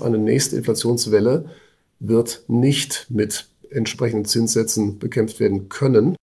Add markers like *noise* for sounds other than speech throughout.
Eine nächste Inflationswelle wird nicht mit entsprechenden Zinssätzen bekämpft werden können.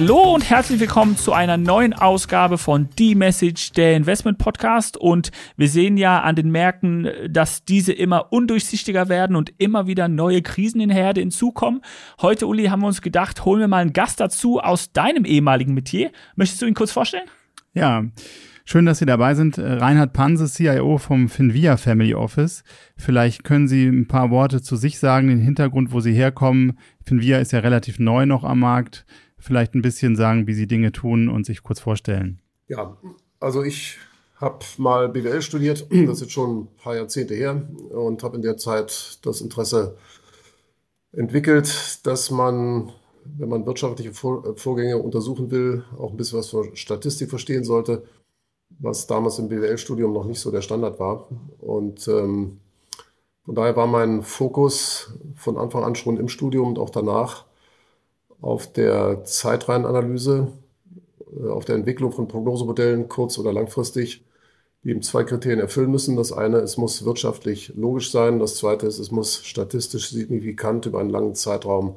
Hallo und herzlich willkommen zu einer neuen Ausgabe von The Message, der Investment Podcast. Und wir sehen ja an den Märkten, dass diese immer undurchsichtiger werden und immer wieder neue Krisen in Herde hinzukommen. Heute, Uli, haben wir uns gedacht, holen wir mal einen Gast dazu aus deinem ehemaligen Metier. Möchtest du ihn kurz vorstellen? Ja. Schön, dass Sie dabei sind. Reinhard Panse, CIO vom Finvia Family Office. Vielleicht können Sie ein paar Worte zu sich sagen, den Hintergrund, wo Sie herkommen. Finvia ist ja relativ neu noch am Markt vielleicht ein bisschen sagen, wie Sie Dinge tun und sich kurz vorstellen. Ja, also ich habe mal BWL studiert, *clears throat* das ist jetzt schon ein paar Jahrzehnte her und habe in der Zeit das Interesse entwickelt, dass man, wenn man wirtschaftliche Vorgänge untersuchen will, auch ein bisschen was von Statistik verstehen sollte, was damals im BWL-Studium noch nicht so der Standard war. Und ähm, von daher war mein Fokus von Anfang an schon im Studium und auch danach auf der Zeitreihenanalyse, äh, auf der Entwicklung von Prognosemodellen, kurz- oder langfristig, die eben zwei Kriterien erfüllen müssen. Das eine, es muss wirtschaftlich logisch sein. Das zweite ist, es muss statistisch signifikant über einen langen Zeitraum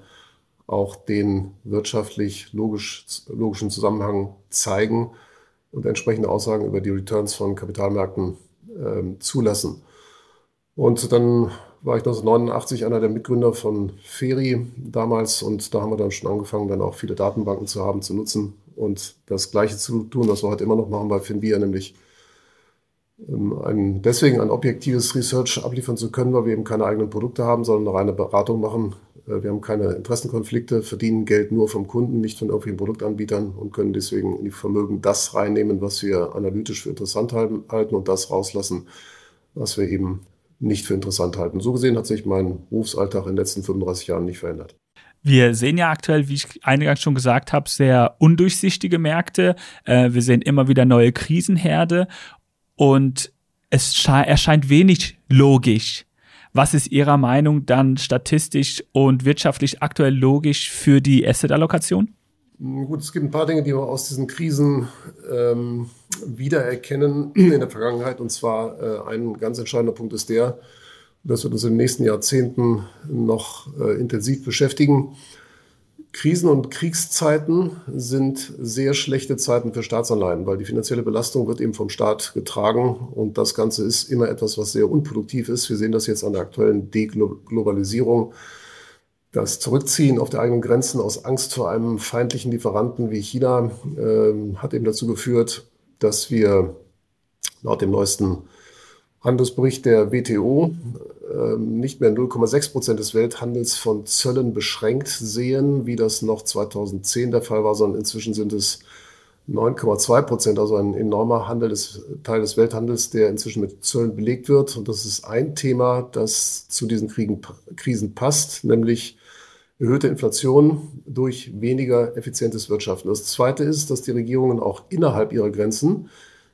auch den wirtschaftlich logisch, logischen Zusammenhang zeigen und entsprechende Aussagen über die Returns von Kapitalmärkten äh, zulassen. Und dann war ich 1989 einer der Mitgründer von Feri damals und da haben wir dann schon angefangen, dann auch viele Datenbanken zu haben, zu nutzen und das Gleiche zu tun, was wir heute immer noch machen bei Finvia, nämlich ähm, ein, deswegen ein objektives Research abliefern zu können, weil wir eben keine eigenen Produkte haben, sondern eine reine Beratung machen. Äh, wir haben keine Interessenkonflikte, verdienen Geld nur vom Kunden, nicht von irgendwelchen Produktanbietern und können deswegen in die Vermögen das reinnehmen, was wir analytisch für interessant halten und das rauslassen, was wir eben nicht für interessant halten. So gesehen hat sich mein Berufsalltag in den letzten 35 Jahren nicht verändert. Wir sehen ja aktuell, wie ich eingangs schon gesagt habe, sehr undurchsichtige Märkte. Äh, wir sehen immer wieder neue Krisenherde und es erscheint wenig logisch. Was ist Ihrer Meinung dann statistisch und wirtschaftlich aktuell logisch für die Asset-Allokation? Gut, es gibt ein paar Dinge, die wir aus diesen Krisen ähm, wiedererkennen *clears throat* in der Vergangenheit. Und zwar äh, ein ganz entscheidender Punkt ist der, das wird uns in den nächsten Jahrzehnten noch äh, intensiv beschäftigen. Krisen und Kriegszeiten sind sehr schlechte Zeiten für Staatsanleihen, weil die finanzielle Belastung wird eben vom Staat getragen und das Ganze ist immer etwas, was sehr unproduktiv ist. Wir sehen das jetzt an der aktuellen Deglobalisierung. Das Zurückziehen auf der eigenen Grenzen aus Angst vor einem feindlichen Lieferanten wie China äh, hat eben dazu geführt, dass wir laut dem neuesten Handelsbericht der WTO äh, nicht mehr 0,6 Prozent des Welthandels von Zöllen beschränkt sehen, wie das noch 2010 der Fall war, sondern inzwischen sind es 9,2 Prozent, also ein enormer Handel des, Teil des Welthandels, der inzwischen mit Zöllen belegt wird. Und das ist ein Thema, das zu diesen Kriegen, Krisen passt, nämlich erhöhte Inflation durch weniger effizientes Wirtschaften. Das Zweite ist, dass die Regierungen auch innerhalb ihrer Grenzen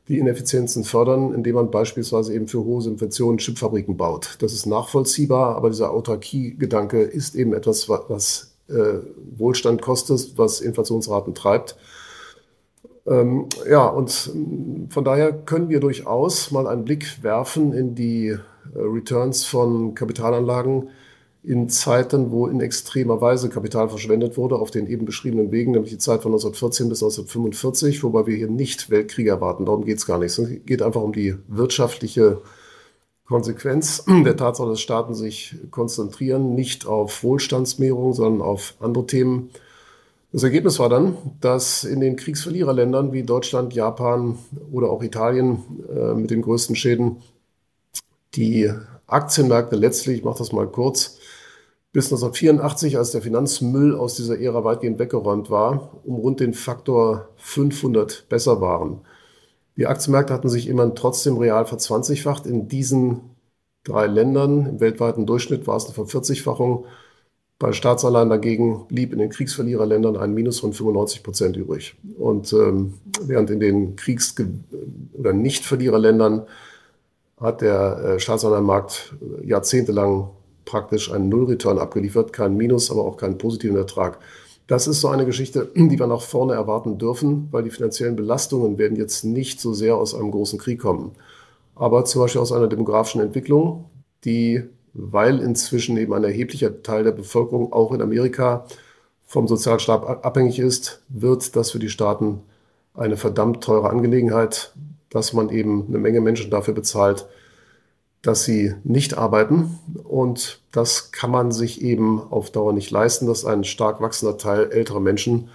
die Ineffizienzen fördern, indem man beispielsweise eben für hohe Subventionen Chipfabriken baut. Das ist nachvollziehbar, aber dieser Autarkie-Gedanke ist eben etwas, was äh, Wohlstand kostet, was Inflationsraten treibt. Ähm, ja, und von daher können wir durchaus mal einen Blick werfen in die äh, Returns von Kapitalanlagen, in Zeiten, wo in extremer Weise Kapital verschwendet wurde, auf den eben beschriebenen Wegen, nämlich die Zeit von 1914 bis 1945, wobei wir hier nicht Weltkriege erwarten. Darum geht es gar nicht. Es geht einfach um die wirtschaftliche Konsequenz *clears throat* der Tatsache, dass Staaten sich konzentrieren, nicht auf Wohlstandsmehrung, sondern auf andere Themen. Das Ergebnis war dann, dass in den Kriegsverliererländern wie Deutschland, Japan oder auch Italien äh, mit den größten Schäden die Aktienmärkte letztlich, ich mache das mal kurz, bis 1984, als der Finanzmüll aus dieser Ära weitgehend weggeräumt war, um rund den Faktor 500 besser waren. Die Aktienmärkte hatten sich immerhin trotzdem real verzwanzigfacht. In diesen drei Ländern, im weltweiten Durchschnitt war es eine Vervierzigfachung. Bei Staatsanleihen dagegen blieb in den Kriegsverliererländern ein Minus von 95 Prozent übrig. Und ähm, während in den Kriegs- oder Nichtverliererländern hat der äh, Staatsanleihenmarkt jahrzehntelang praktisch einen Null-Return abgeliefert, kein Minus, aber auch keinen positiven Ertrag. Das ist so eine Geschichte, die wir nach vorne erwarten dürfen, weil die finanziellen Belastungen werden jetzt nicht so sehr aus einem großen Krieg kommen, aber zum Beispiel aus einer demografischen Entwicklung, die, weil inzwischen eben ein erheblicher Teil der Bevölkerung auch in Amerika vom Sozialstaat abhängig ist, wird das für die Staaten eine verdammt teure Angelegenheit, dass man eben eine Menge Menschen dafür bezahlt, dass sie nicht arbeiten. Und das kann man sich eben auf Dauer nicht leisten, dass ein stark wachsender Teil älterer Menschen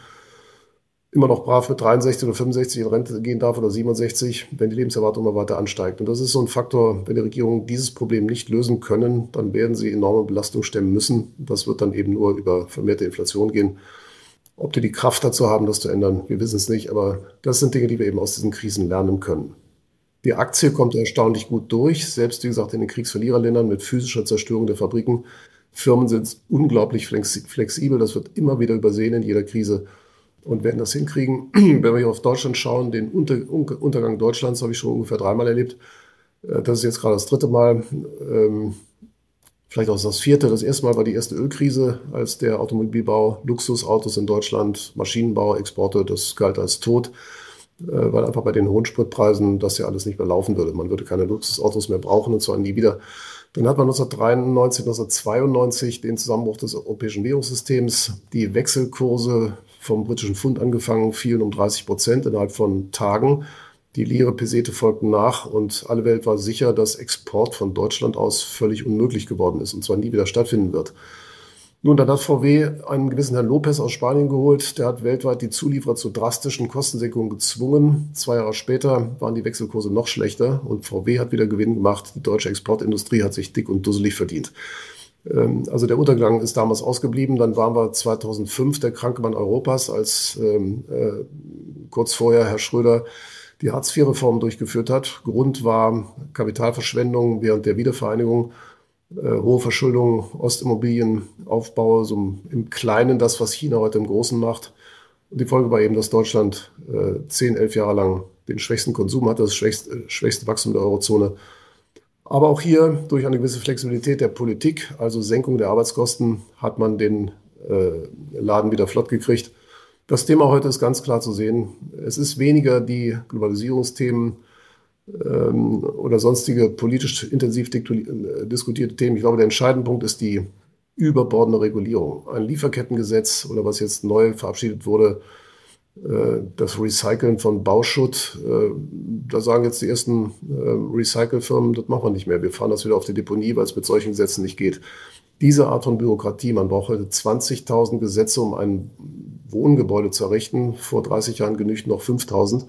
immer noch brav mit 63 oder 65 in Rente gehen darf oder 67, wenn die Lebenserwartung immer weiter ansteigt. Und das ist so ein Faktor, wenn die Regierungen dieses Problem nicht lösen können, dann werden sie enorme Belastung stemmen müssen. Das wird dann eben nur über vermehrte Inflation gehen. Ob die die Kraft dazu haben, das zu ändern, wir wissen es nicht. Aber das sind Dinge, die wir eben aus diesen Krisen lernen können. Die Aktie kommt erstaunlich gut durch, selbst wie gesagt in den Kriegsverliererländern mit physischer Zerstörung der Fabriken. Firmen sind unglaublich flexibel, das wird immer wieder übersehen in jeder Krise und werden das hinkriegen. *clears throat* Wenn wir hier auf Deutschland schauen, den Unter Untergang Deutschlands habe ich schon ungefähr dreimal erlebt. Äh, das ist jetzt gerade das dritte Mal, ähm, vielleicht auch das vierte. Das erste Mal war die erste Ölkrise, als der Automobilbau, Luxusautos in Deutschland, Maschinenbau, Exporte, das galt als tot. Äh, weil einfach bei den hohen Spritpreisen das ja alles nicht mehr laufen würde. Man würde keine Luxusautos mehr brauchen und zwar nie wieder. Dann hat man 1993, 1992 den Zusammenbruch des europäischen Währungssystems. Die Wechselkurse vom britischen Pfund angefangen fielen um 30 Prozent innerhalb von Tagen. Die Lire Pesete folgten nach und alle Welt war sicher, dass Export von Deutschland aus völlig unmöglich geworden ist und zwar nie wieder stattfinden wird. Nun, dann hat VW einen gewissen Herrn Lopez aus Spanien geholt. Der hat weltweit die Zulieferer zu drastischen Kostensenkungen gezwungen. Zwei Jahre später waren die Wechselkurse noch schlechter und VW hat wieder Gewinn gemacht. Die deutsche Exportindustrie hat sich dick und dusselig verdient. Ähm, also der Untergang ist damals ausgeblieben. Dann waren wir 2005 der kranke Mann Europas, als ähm, äh, kurz vorher Herr Schröder die Hartz-IV-Reform durchgeführt hat. Grund war Kapitalverschwendung während der Wiedervereinigung hohe Verschuldung, Ostimmobilienaufbau, so im Kleinen das, was China heute im Großen macht. Und die Folge war eben, dass Deutschland äh, zehn, elf Jahre lang den schwächsten Konsum hatte, das schwächste, äh, schwächste Wachstum der Eurozone. Aber auch hier durch eine gewisse Flexibilität der Politik, also Senkung der Arbeitskosten, hat man den äh, Laden wieder flott gekriegt. Das Thema heute ist ganz klar zu sehen. Es ist weniger die Globalisierungsthemen, ähm, oder sonstige politisch intensiv äh, diskutierte Themen. Ich glaube, der entscheidende Punkt ist die überbordende Regulierung. Ein Lieferkettengesetz oder was jetzt neu verabschiedet wurde, äh, das Recyceln von Bauschutt, äh, da sagen jetzt die ersten Recyclefirmen, das machen wir nicht mehr. Wir fahren das wieder auf die Deponie, weil es mit solchen Gesetzen nicht geht. Diese Art von Bürokratie, man braucht heute 20.000 Gesetze, um ein Wohngebäude zu errichten. Vor 30 Jahren genügten noch 5.000.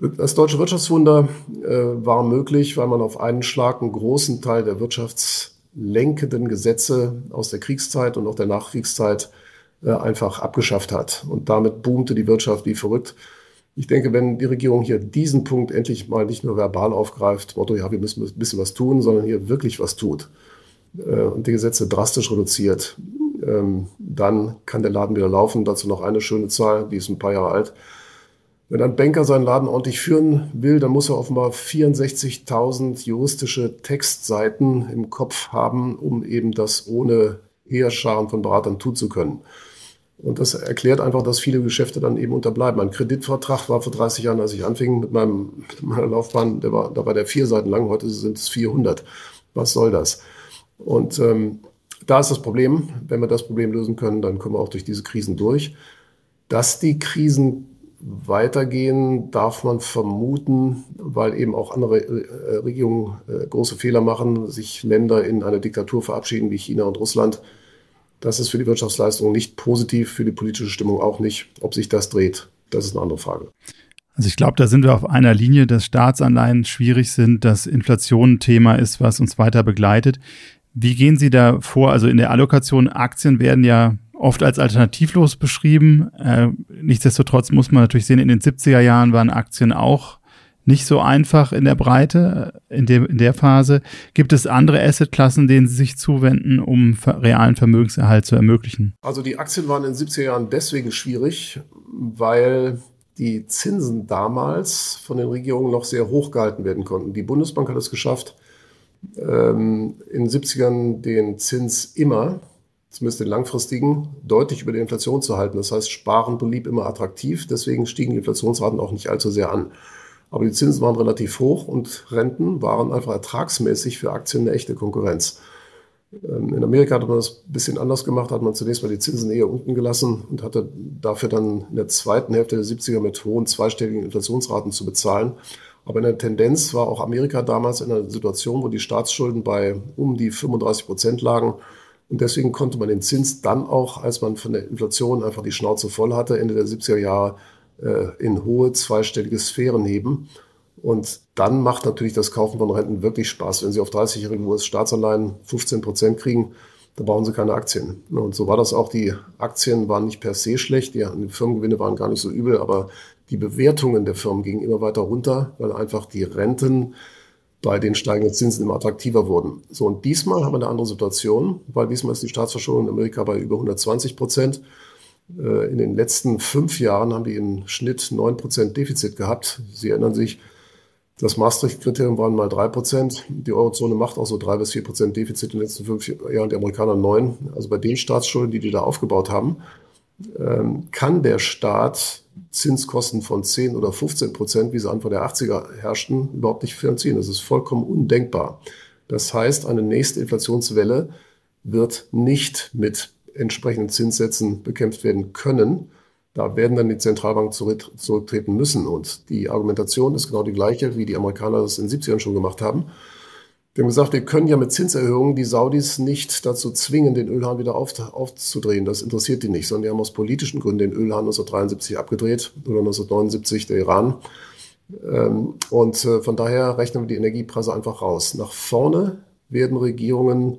Das deutsche Wirtschaftswunder äh, war möglich, weil man auf einen Schlag einen großen Teil der wirtschaftslenkenden Gesetze aus der Kriegszeit und auch der Nachkriegszeit äh, einfach abgeschafft hat. Und damit boomte die Wirtschaft wie verrückt. Ich denke, wenn die Regierung hier diesen Punkt endlich mal nicht nur verbal aufgreift, Motto, ja, wir müssen ein bisschen was tun, sondern hier wirklich was tut äh, und die Gesetze drastisch reduziert, ähm, dann kann der Laden wieder laufen. Dazu noch eine schöne Zahl, die ist ein paar Jahre alt. Wenn ein Banker seinen Laden ordentlich führen will, dann muss er offenbar 64.000 juristische Textseiten im Kopf haben, um eben das ohne Heerscharen von Beratern tun zu können. Und das erklärt einfach, dass viele Geschäfte dann eben unterbleiben. Ein Kreditvertrag war vor 30 Jahren, als ich anfing mit, meinem, mit meiner Laufbahn, der war, da war der vier Seiten lang, heute sind es 400. Was soll das? Und ähm, da ist das Problem. Wenn wir das Problem lösen können, dann kommen wir auch durch diese Krisen durch. Dass die Krisen weitergehen, darf man vermuten, weil eben auch andere äh, Regierungen äh, große Fehler machen, sich Länder in eine Diktatur verabschieden wie China und Russland. Das ist für die Wirtschaftsleistung nicht positiv, für die politische Stimmung auch nicht. Ob sich das dreht, das ist eine andere Frage. Also ich glaube, da sind wir auf einer Linie, dass Staatsanleihen schwierig sind, dass Inflation ein Thema ist, was uns weiter begleitet. Wie gehen Sie da vor? Also in der Allokation Aktien werden ja oft als alternativlos beschrieben. Äh, nichtsdestotrotz muss man natürlich sehen, in den 70er Jahren waren Aktien auch nicht so einfach in der Breite, in, der, in der Phase. Gibt es andere Assetklassen, denen Sie sich zuwenden, um realen Vermögenserhalt zu ermöglichen? Also die Aktien waren in den 70er Jahren deswegen schwierig, weil die Zinsen damals von den Regierungen noch sehr hoch gehalten werden konnten. Die Bundesbank hat es geschafft, ähm, in den 70ern den Zins immer, zumindest den langfristigen, deutlich über der Inflation zu halten. Das heißt, Sparen blieb immer attraktiv, deswegen stiegen die Inflationsraten auch nicht allzu sehr an. Aber die Zinsen waren relativ hoch und Renten waren einfach ertragsmäßig für Aktien eine echte Konkurrenz. Ähm, in Amerika hat man das ein bisschen anders gemacht, hat man zunächst mal die Zinsen eher unten gelassen und hatte dafür dann in der zweiten Hälfte der 70er mit hohen zweistelligen Inflationsraten zu bezahlen. Aber in der Tendenz war auch Amerika damals in einer Situation, wo die Staatsschulden bei um die 35 Prozent lagen. Und deswegen konnte man den Zins dann auch, als man von der Inflation einfach die Schnauze voll hatte, Ende der 70er Jahre äh, in hohe zweistellige Sphären heben. Und dann macht natürlich das Kaufen von Renten wirklich Spaß. Wenn Sie auf 30-jährige US-Staatsanleihen 15 Prozent kriegen, dann brauchen Sie keine Aktien. Und so war das auch. Die Aktien waren nicht per se schlecht, die Firmengewinne waren gar nicht so übel, aber die Bewertungen der Firmen gingen immer weiter runter, weil einfach die Renten bei den steigenden Zinsen immer attraktiver wurden. So, und diesmal haben wir eine andere Situation, weil diesmal ist die Staatsverschuldung in Amerika bei über 120 Prozent. Äh, in den letzten fünf Jahren haben die im Schnitt 9 Prozent Defizit gehabt. Sie erinnern sich, das Maastricht-Kriterium waren mal drei Prozent. Die Eurozone macht auch so drei bis vier Prozent Defizit in den letzten fünf Jahren, die Amerikaner neun. Also bei den Staatsschulden, die die da aufgebaut haben, ähm, kann der Staat Zinskosten von 10 oder 15 Prozent, wie sie Anfang der 80er herrschten, überhaupt nicht finanzieren. Das ist vollkommen undenkbar. Das heißt, eine nächste Inflationswelle wird nicht mit entsprechenden Zinssätzen bekämpft werden können. Da werden dann die Zentralbanken zurücktreten müssen. Und die Argumentation ist genau die gleiche, wie die Amerikaner das in den 70ern schon gemacht haben. Die haben gesagt, wir können ja mit Zinserhöhungen die Saudis nicht dazu zwingen, den Ölhahn wieder auf, aufzudrehen. Das interessiert die nicht, sondern die haben aus politischen Gründen den Ölhahn 1973 abgedreht oder 1979 der Iran. Ähm, und äh, von daher rechnen wir die Energiepreise einfach raus. Nach vorne werden Regierungen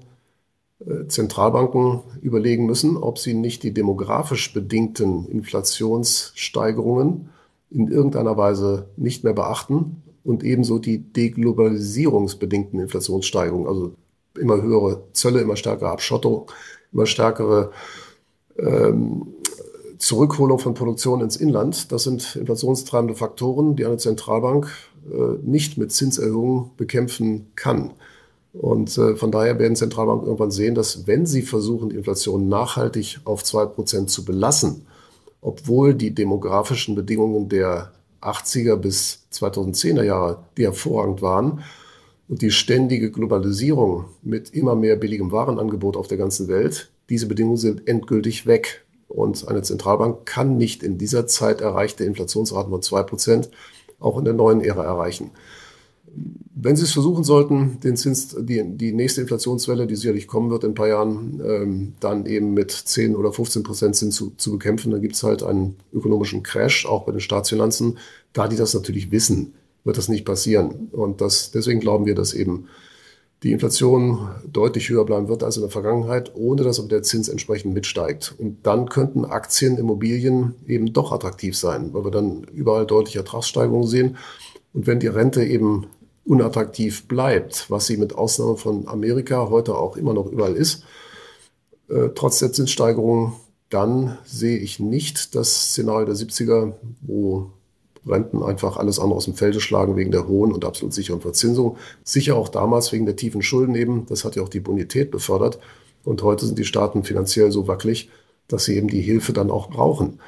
äh, Zentralbanken überlegen müssen, ob sie nicht die demografisch bedingten Inflationssteigerungen in irgendeiner Weise nicht mehr beachten und ebenso die deglobalisierungsbedingten Inflationssteigerungen, also immer höhere Zölle, immer stärkere Abschottung, immer stärkere ähm, Zurückholung von Produktion ins Inland. Das sind inflationstreibende Faktoren, die eine Zentralbank äh, nicht mit Zinserhöhungen bekämpfen kann. Und äh, von daher werden Zentralbanken irgendwann sehen, dass wenn sie versuchen, die Inflation nachhaltig auf 2% zu belassen, obwohl die demografischen Bedingungen der 80er bis 2010er Jahre, die hervorragend waren, und die ständige Globalisierung mit immer mehr billigem Warenangebot auf der ganzen Welt, diese Bedingungen sind endgültig weg. Und eine Zentralbank kann nicht in dieser Zeit erreichte Inflationsraten von 2% auch in der neuen Ära erreichen. Wenn Sie es versuchen sollten, den Zins, die, die nächste Inflationswelle, die sicherlich kommen wird in ein paar Jahren, ähm, dann eben mit 10 oder 15 Prozent Zins zu, zu bekämpfen, dann gibt es halt einen ökonomischen Crash, auch bei den Staatsfinanzen. Da die das natürlich wissen, wird das nicht passieren. Und das, deswegen glauben wir, dass eben die Inflation deutlich höher bleiben wird als in der Vergangenheit, ohne dass aber der Zins entsprechend mitsteigt. Und dann könnten Aktien, Immobilien eben doch attraktiv sein, weil wir dann überall deutliche Ertragssteigerungen sehen. Und wenn die Rente eben unattraktiv bleibt, was sie mit Ausnahme von Amerika heute auch immer noch überall ist, äh, trotz der Zinssteigerung, dann sehe ich nicht das Szenario der 70er, wo Renten einfach alles andere aus dem Felde schlagen wegen der hohen und absolut sicheren Verzinsung. Sicher auch damals wegen der tiefen Schulden eben. Das hat ja auch die Bonität befördert. Und heute sind die Staaten finanziell so wackelig, dass sie eben die Hilfe dann auch brauchen.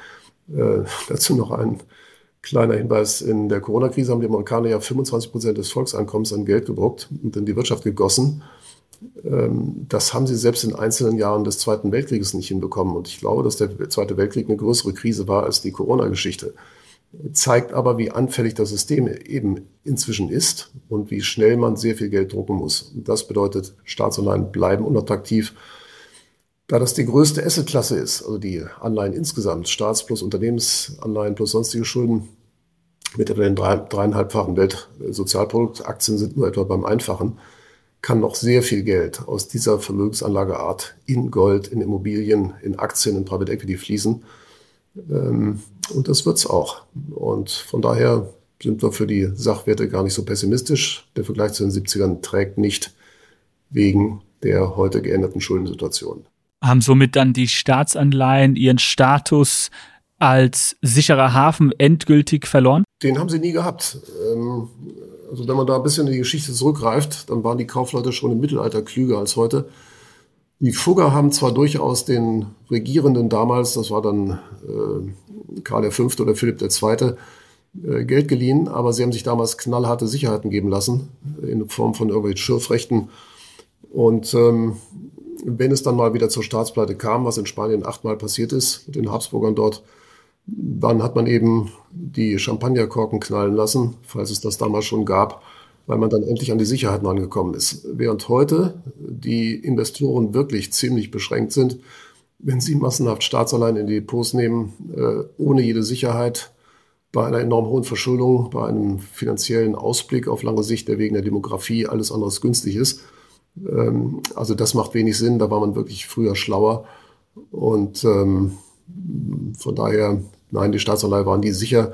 Äh, *laughs* dazu noch ein Kleiner Hinweis, in der Corona-Krise haben die Amerikaner ja 25 Prozent des Volkseinkommens an Geld gedruckt und in die Wirtschaft gegossen. Ähm, das haben sie selbst in einzelnen Jahren des Zweiten Weltkrieges nicht hinbekommen. Und ich glaube, dass der Zweite Weltkrieg eine größere Krise war als die Corona-Geschichte. Zeigt aber, wie anfällig das System eben inzwischen ist und wie schnell man sehr viel Geld drucken muss. Und das bedeutet, Staatsanleihen bleiben unattraktiv da das die größte Assetklasse ist, also die Anleihen insgesamt, Staats- plus Unternehmensanleihen plus sonstige Schulden, mit etwa den drei, dreieinhalbfachen Weltsozialprodukt, Aktien sind nur etwa beim Einfachen, kann noch sehr viel Geld aus dieser Vermögensanlageart in Gold, in Immobilien, in Aktien, in Private Equity fließen. Ähm, und das wird's auch. Und von daher sind wir für die Sachwerte gar nicht so pessimistisch. Der Vergleich zu den 70ern trägt nicht wegen der heute geänderten Schuldensituation haben somit dann die Staatsanleihen ihren Status als sicherer Hafen endgültig verloren? Den haben sie nie gehabt. Ähm, Also wenn man da ein bisschen in die Geschichte zurückgreift, dann waren die Kaufleute schon im Mittelalter klüger als heute. Die Fugger haben zwar durchaus den Regierenden damals, das war dann äh, Karl V. oder Philipp II., äh, Geld geliehen, aber sie haben sich damals knallharte Sicherheiten geben lassen, in Form von irgendwelchen Schürfrechten. Und ähm, wenn es dann mal wieder zur Staatspleite kam, was in Spanien achtmal passiert ist, mit den Habsburgern dort, dann hat man eben die Champagnerkorken knallen lassen, falls es das damals schon gab, weil man dann endlich an die Sicherheiten angekommen ist. Während heute die Investoren wirklich ziemlich beschränkt sind, wenn sie massenhaft Staatsanleihen in die Depots nehmen, äh, ohne jede Sicherheit, bei einer enorm hohen Verschuldung, bei einem finanziellen Ausblick auf lange Sicht, der wegen der Demografie alles anderes günstig ist. Ähm, also das macht wenig Sinn, da war man wirklich früher schlauer. Und ähm, von daher, nein, die Staatsanleihe waren die sicher.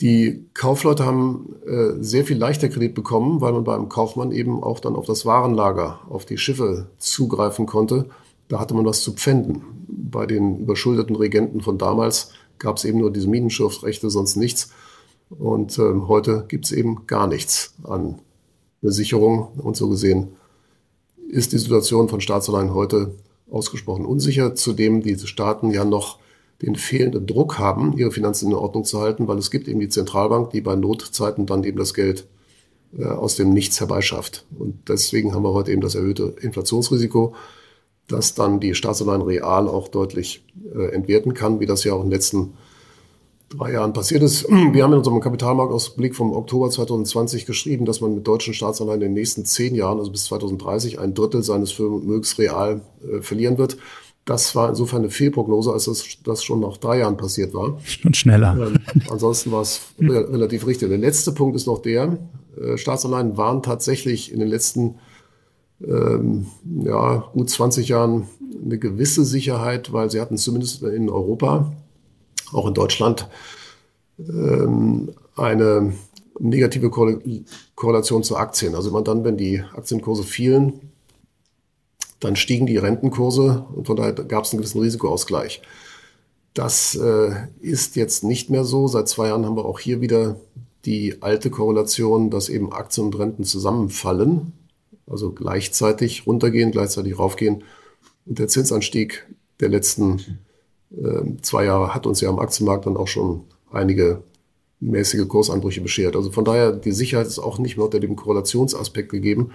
Die Kaufleute haben äh, sehr viel leichter Kredit bekommen, weil man beim Kaufmann eben auch dann auf das Warenlager, auf die Schiffe zugreifen konnte. Da hatte man was zu pfänden. Bei den überschuldeten Regenten von damals gab es eben nur diese Minenschürfrechte, sonst nichts. Und äh, heute gibt es eben gar nichts an Besicherung. Und so gesehen ist die Situation von Staatsanleihen heute ausgesprochen unsicher. Zudem diese Staaten ja noch den fehlenden Druck haben, ihre Finanzen in Ordnung zu halten, weil es gibt eben die Zentralbank, die bei Notzeiten dann eben das Geld äh, aus dem Nichts herbeischafft. Und deswegen haben wir heute eben das erhöhte Inflationsrisiko, das dann die Staatsanleihen real auch deutlich äh, entwerten kann, wie das ja auch in den letzten drei Jahren passiert ist. *clears throat* Wir haben in unserem Kapitalmarktausblick vom Oktober 2020 geschrieben, dass man mit deutschen Staatsanleihen in den nächsten zehn Jahren, also bis 2030, ein Drittel seines Vermögens real äh, verlieren wird. Das war insofern eine Fehlprognose, als das, das schon nach drei Jahren passiert war. Schon schneller. Ähm, ansonsten war es re relativ richtig. Der letzte Punkt ist noch der, äh, Staatsanleihen waren tatsächlich in den letzten ähm, ja, gut 20 Jahren eine gewisse Sicherheit, weil sie hatten zumindest in Europa auch in Deutschland ähm, eine negative Korrelation zu Aktien. Also immer dann, wenn die Aktienkurse fielen, dann stiegen die Rentenkurse und von daher gab es einen gewissen Risikoausgleich. Das äh, ist jetzt nicht mehr so. Seit zwei Jahren haben wir auch hier wieder die alte Korrelation, dass eben Aktien und Renten zusammenfallen, also gleichzeitig runtergehen, gleichzeitig raufgehen. Und der Zinsanstieg der letzten zwei Jahre hat uns ja am Aktienmarkt dann auch schon einige mäßige Kursanbrüche beschert. Also von daher, die Sicherheit ist auch nicht mehr unter dem Korrelationsaspekt gegeben.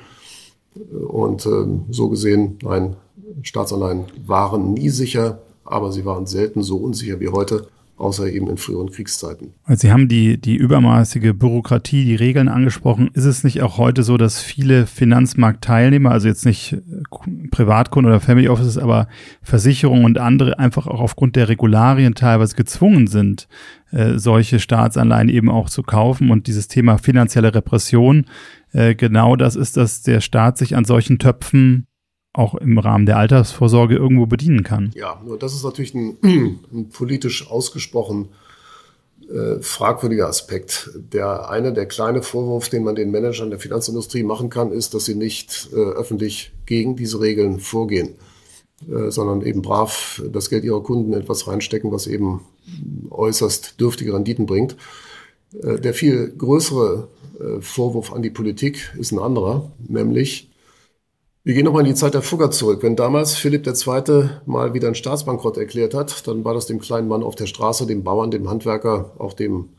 Und ähm, so gesehen, nein, Staatsanleihen waren nie sicher, aber sie waren selten so unsicher wie heute außer eben in früheren Kriegszeiten. Also Sie haben die, die übermaßige Bürokratie, die Regeln angesprochen. Ist es nicht auch heute so, dass viele Finanzmarktteilnehmer, also jetzt nicht Privatkunden oder Family Offices, aber Versicherungen und andere einfach auch aufgrund der Regularien teilweise gezwungen sind, äh, solche Staatsanleihen eben auch zu kaufen und dieses Thema finanzielle Repression, äh, genau das ist, dass der Staat sich an solchen Töpfen auch im Rahmen der Altersvorsorge irgendwo bedienen kann. Ja, nur das ist natürlich ein, *clears throat* ein politisch ausgesprochen äh, fragwürdiger Aspekt. Der eine, der kleine Vorwurf, den man den Managern der Finanzindustrie machen kann, ist, dass sie nicht äh, öffentlich gegen diese Regeln vorgehen, äh, sondern eben brav das Geld ihrer Kunden etwas reinstecken, was eben äußerst dürftige Renditen bringt. Äh, der viel größere äh, Vorwurf an die Politik ist ein anderer, nämlich wir gehen nochmal in die Zeit der Fugger zurück. Wenn damals Philipp II. mal wieder einen Staatsbankrott erklärt hat, dann war das dem kleinen Mann auf der Straße, dem Bauern, dem Handwerker, auch dem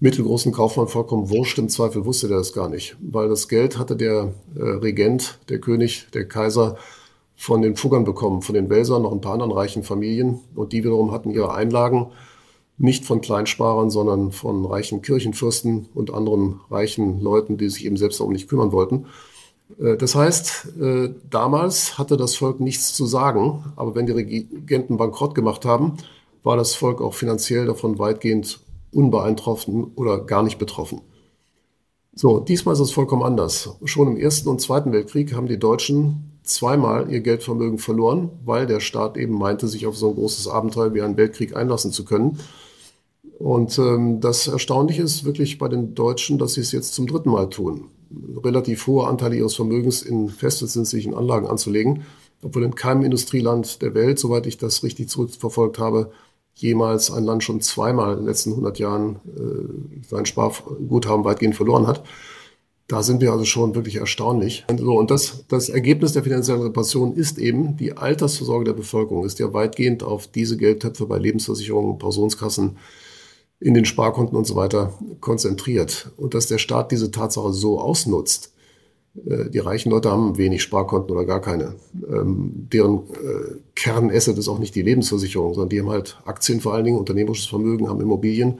mittelgroßen Kaufmann vollkommen wurscht. Im Zweifel wusste der das gar nicht, weil das Geld hatte der äh, Regent, der König, der Kaiser von den Fuggern bekommen, von den Welsern, noch ein paar anderen reichen Familien. Und die wiederum hatten ihre Einlagen nicht von Kleinsparern, sondern von reichen Kirchenfürsten und anderen reichen Leuten, die sich eben selbst darum nicht kümmern wollten. Äh, das heißt, äh, damals hatte das Volk nichts zu sagen, aber wenn die Regenten bankrott gemacht haben, war das Volk auch finanziell davon weitgehend unbeeindruckt oder gar nicht betroffen. So, diesmal ist es vollkommen anders. Schon im Ersten und Zweiten Weltkrieg haben die Deutschen zweimal ihr Geldvermögen verloren, weil der Staat eben meinte, sich auf so ein großes Abenteuer wie einen Weltkrieg einlassen zu können. Und ähm, das Erstaunliche ist wirklich bei den Deutschen, dass sie es jetzt zum dritten Mal tun relativ hohe Anteile ihres Vermögens in festzinslichen Anlagen anzulegen, obwohl in keinem Industrieland der Welt, soweit ich das richtig zurückverfolgt habe, jemals ein Land schon zweimal in den letzten 100 Jahren äh, sein Sparguthaben weitgehend verloren hat. Da sind wir also schon wirklich erstaunlich. So, und das, das Ergebnis der finanziellen Repression ist eben, die Altersvorsorge der Bevölkerung ist ja weitgehend auf diese Geldtöpfe bei Lebensversicherungen, Pensionskassen, in den Sparkonten und so weiter konzentriert. Und dass der Staat diese Tatsache so ausnutzt, äh, die reichen Leute haben wenig Sparkonten oder gar keine. Ähm, deren äh, Kernasset ist auch nicht die Lebensversicherung, sondern die haben halt Aktien vor allen Dingen, unternehmerisches Vermögen, haben Immobilien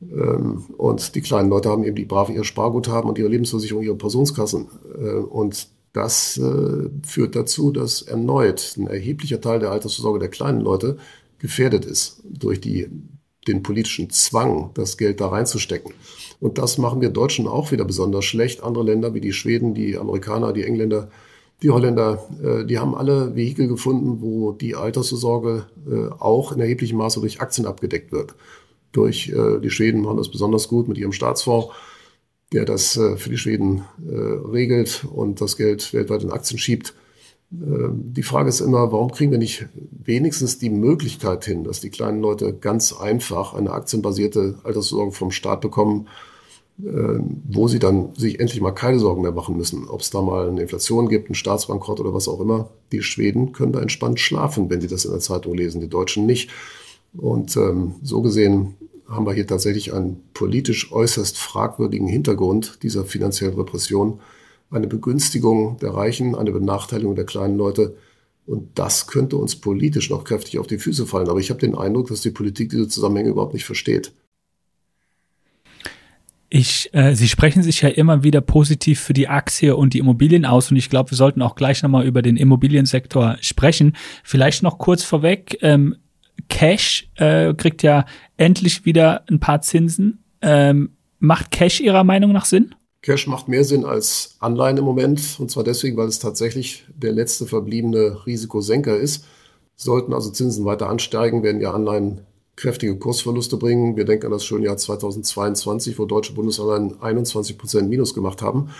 ähm, und die kleinen Leute haben eben die brav ihr Sparguthaben und ihre Lebensversicherung, ihre Pensionskassen. Äh, und das führt dazu, dass erneut ein erheblicher Teil der Altersvorsorge der kleinen Leute gefährdet ist durch die, den politischen Zwang, das Geld da reinzustecken. Und das machen wir Deutschen auch wieder besonders schlecht. Andere Länder wie die Schweden, die Amerikaner, die Engländer, die Holländer, äh, die haben alle Vehikel gefunden, wo die Altersvorsorge auch in erheblichem Maße durch Aktien abgedeckt wird durch. Äh, die Schweden machen das besonders gut mit ihrem Staatsfonds, der das äh, für die Schweden äh, regelt und das Geld weltweit in Aktien schiebt. Die Frage ist immer, warum kriegen wir nicht wenigstens die Möglichkeit hin, dass die kleinen Leute ganz einfach eine aktienbasierte Altersvorsorge vom Staat bekommen, wo sie dann sich endlich mal keine Sorgen mehr machen müssen, ob es da mal eine Inflation gibt, einen Staatsbankrott oder was auch immer. Die Schweden können da entspannt schlafen, wenn sie das in der Zeitung lesen, die Deutschen nicht. Und ähm, so gesehen haben wir hier tatsächlich einen politisch äußerst fragwürdigen Hintergrund dieser finanziellen Repression, eine Begünstigung der Reichen, eine Benachteiligung der kleinen Leute. Und das könnte uns politisch noch kräftig auf die Füße fallen. Aber ich habe den Eindruck, dass die Politik diese Zusammenhänge überhaupt nicht versteht. Ich, äh, Sie sprechen sich ja immer wieder positiv für die Aktie und die Immobilien aus und ich glaube, wir sollten auch gleich nochmal über den Immobiliensektor sprechen. Vielleicht noch kurz vorweg, ähm, Cash äh, kriegt ja endlich wieder ein paar Zinsen. Ähm, macht Cash Ihrer Meinung nach Sinn? Cash macht mehr Sinn als Anleihen im Moment. Und zwar deswegen, weil es tatsächlich der letzte verbliebene Risikosenker ist. Sollten also Zinsen weiter ansteigen, werden ja Anleihen kräftige Kursverluste bringen. Wir denken an das schöne Jahr 2022, wo deutsche Bundesanleihen 21 Prozent Minus gemacht haben.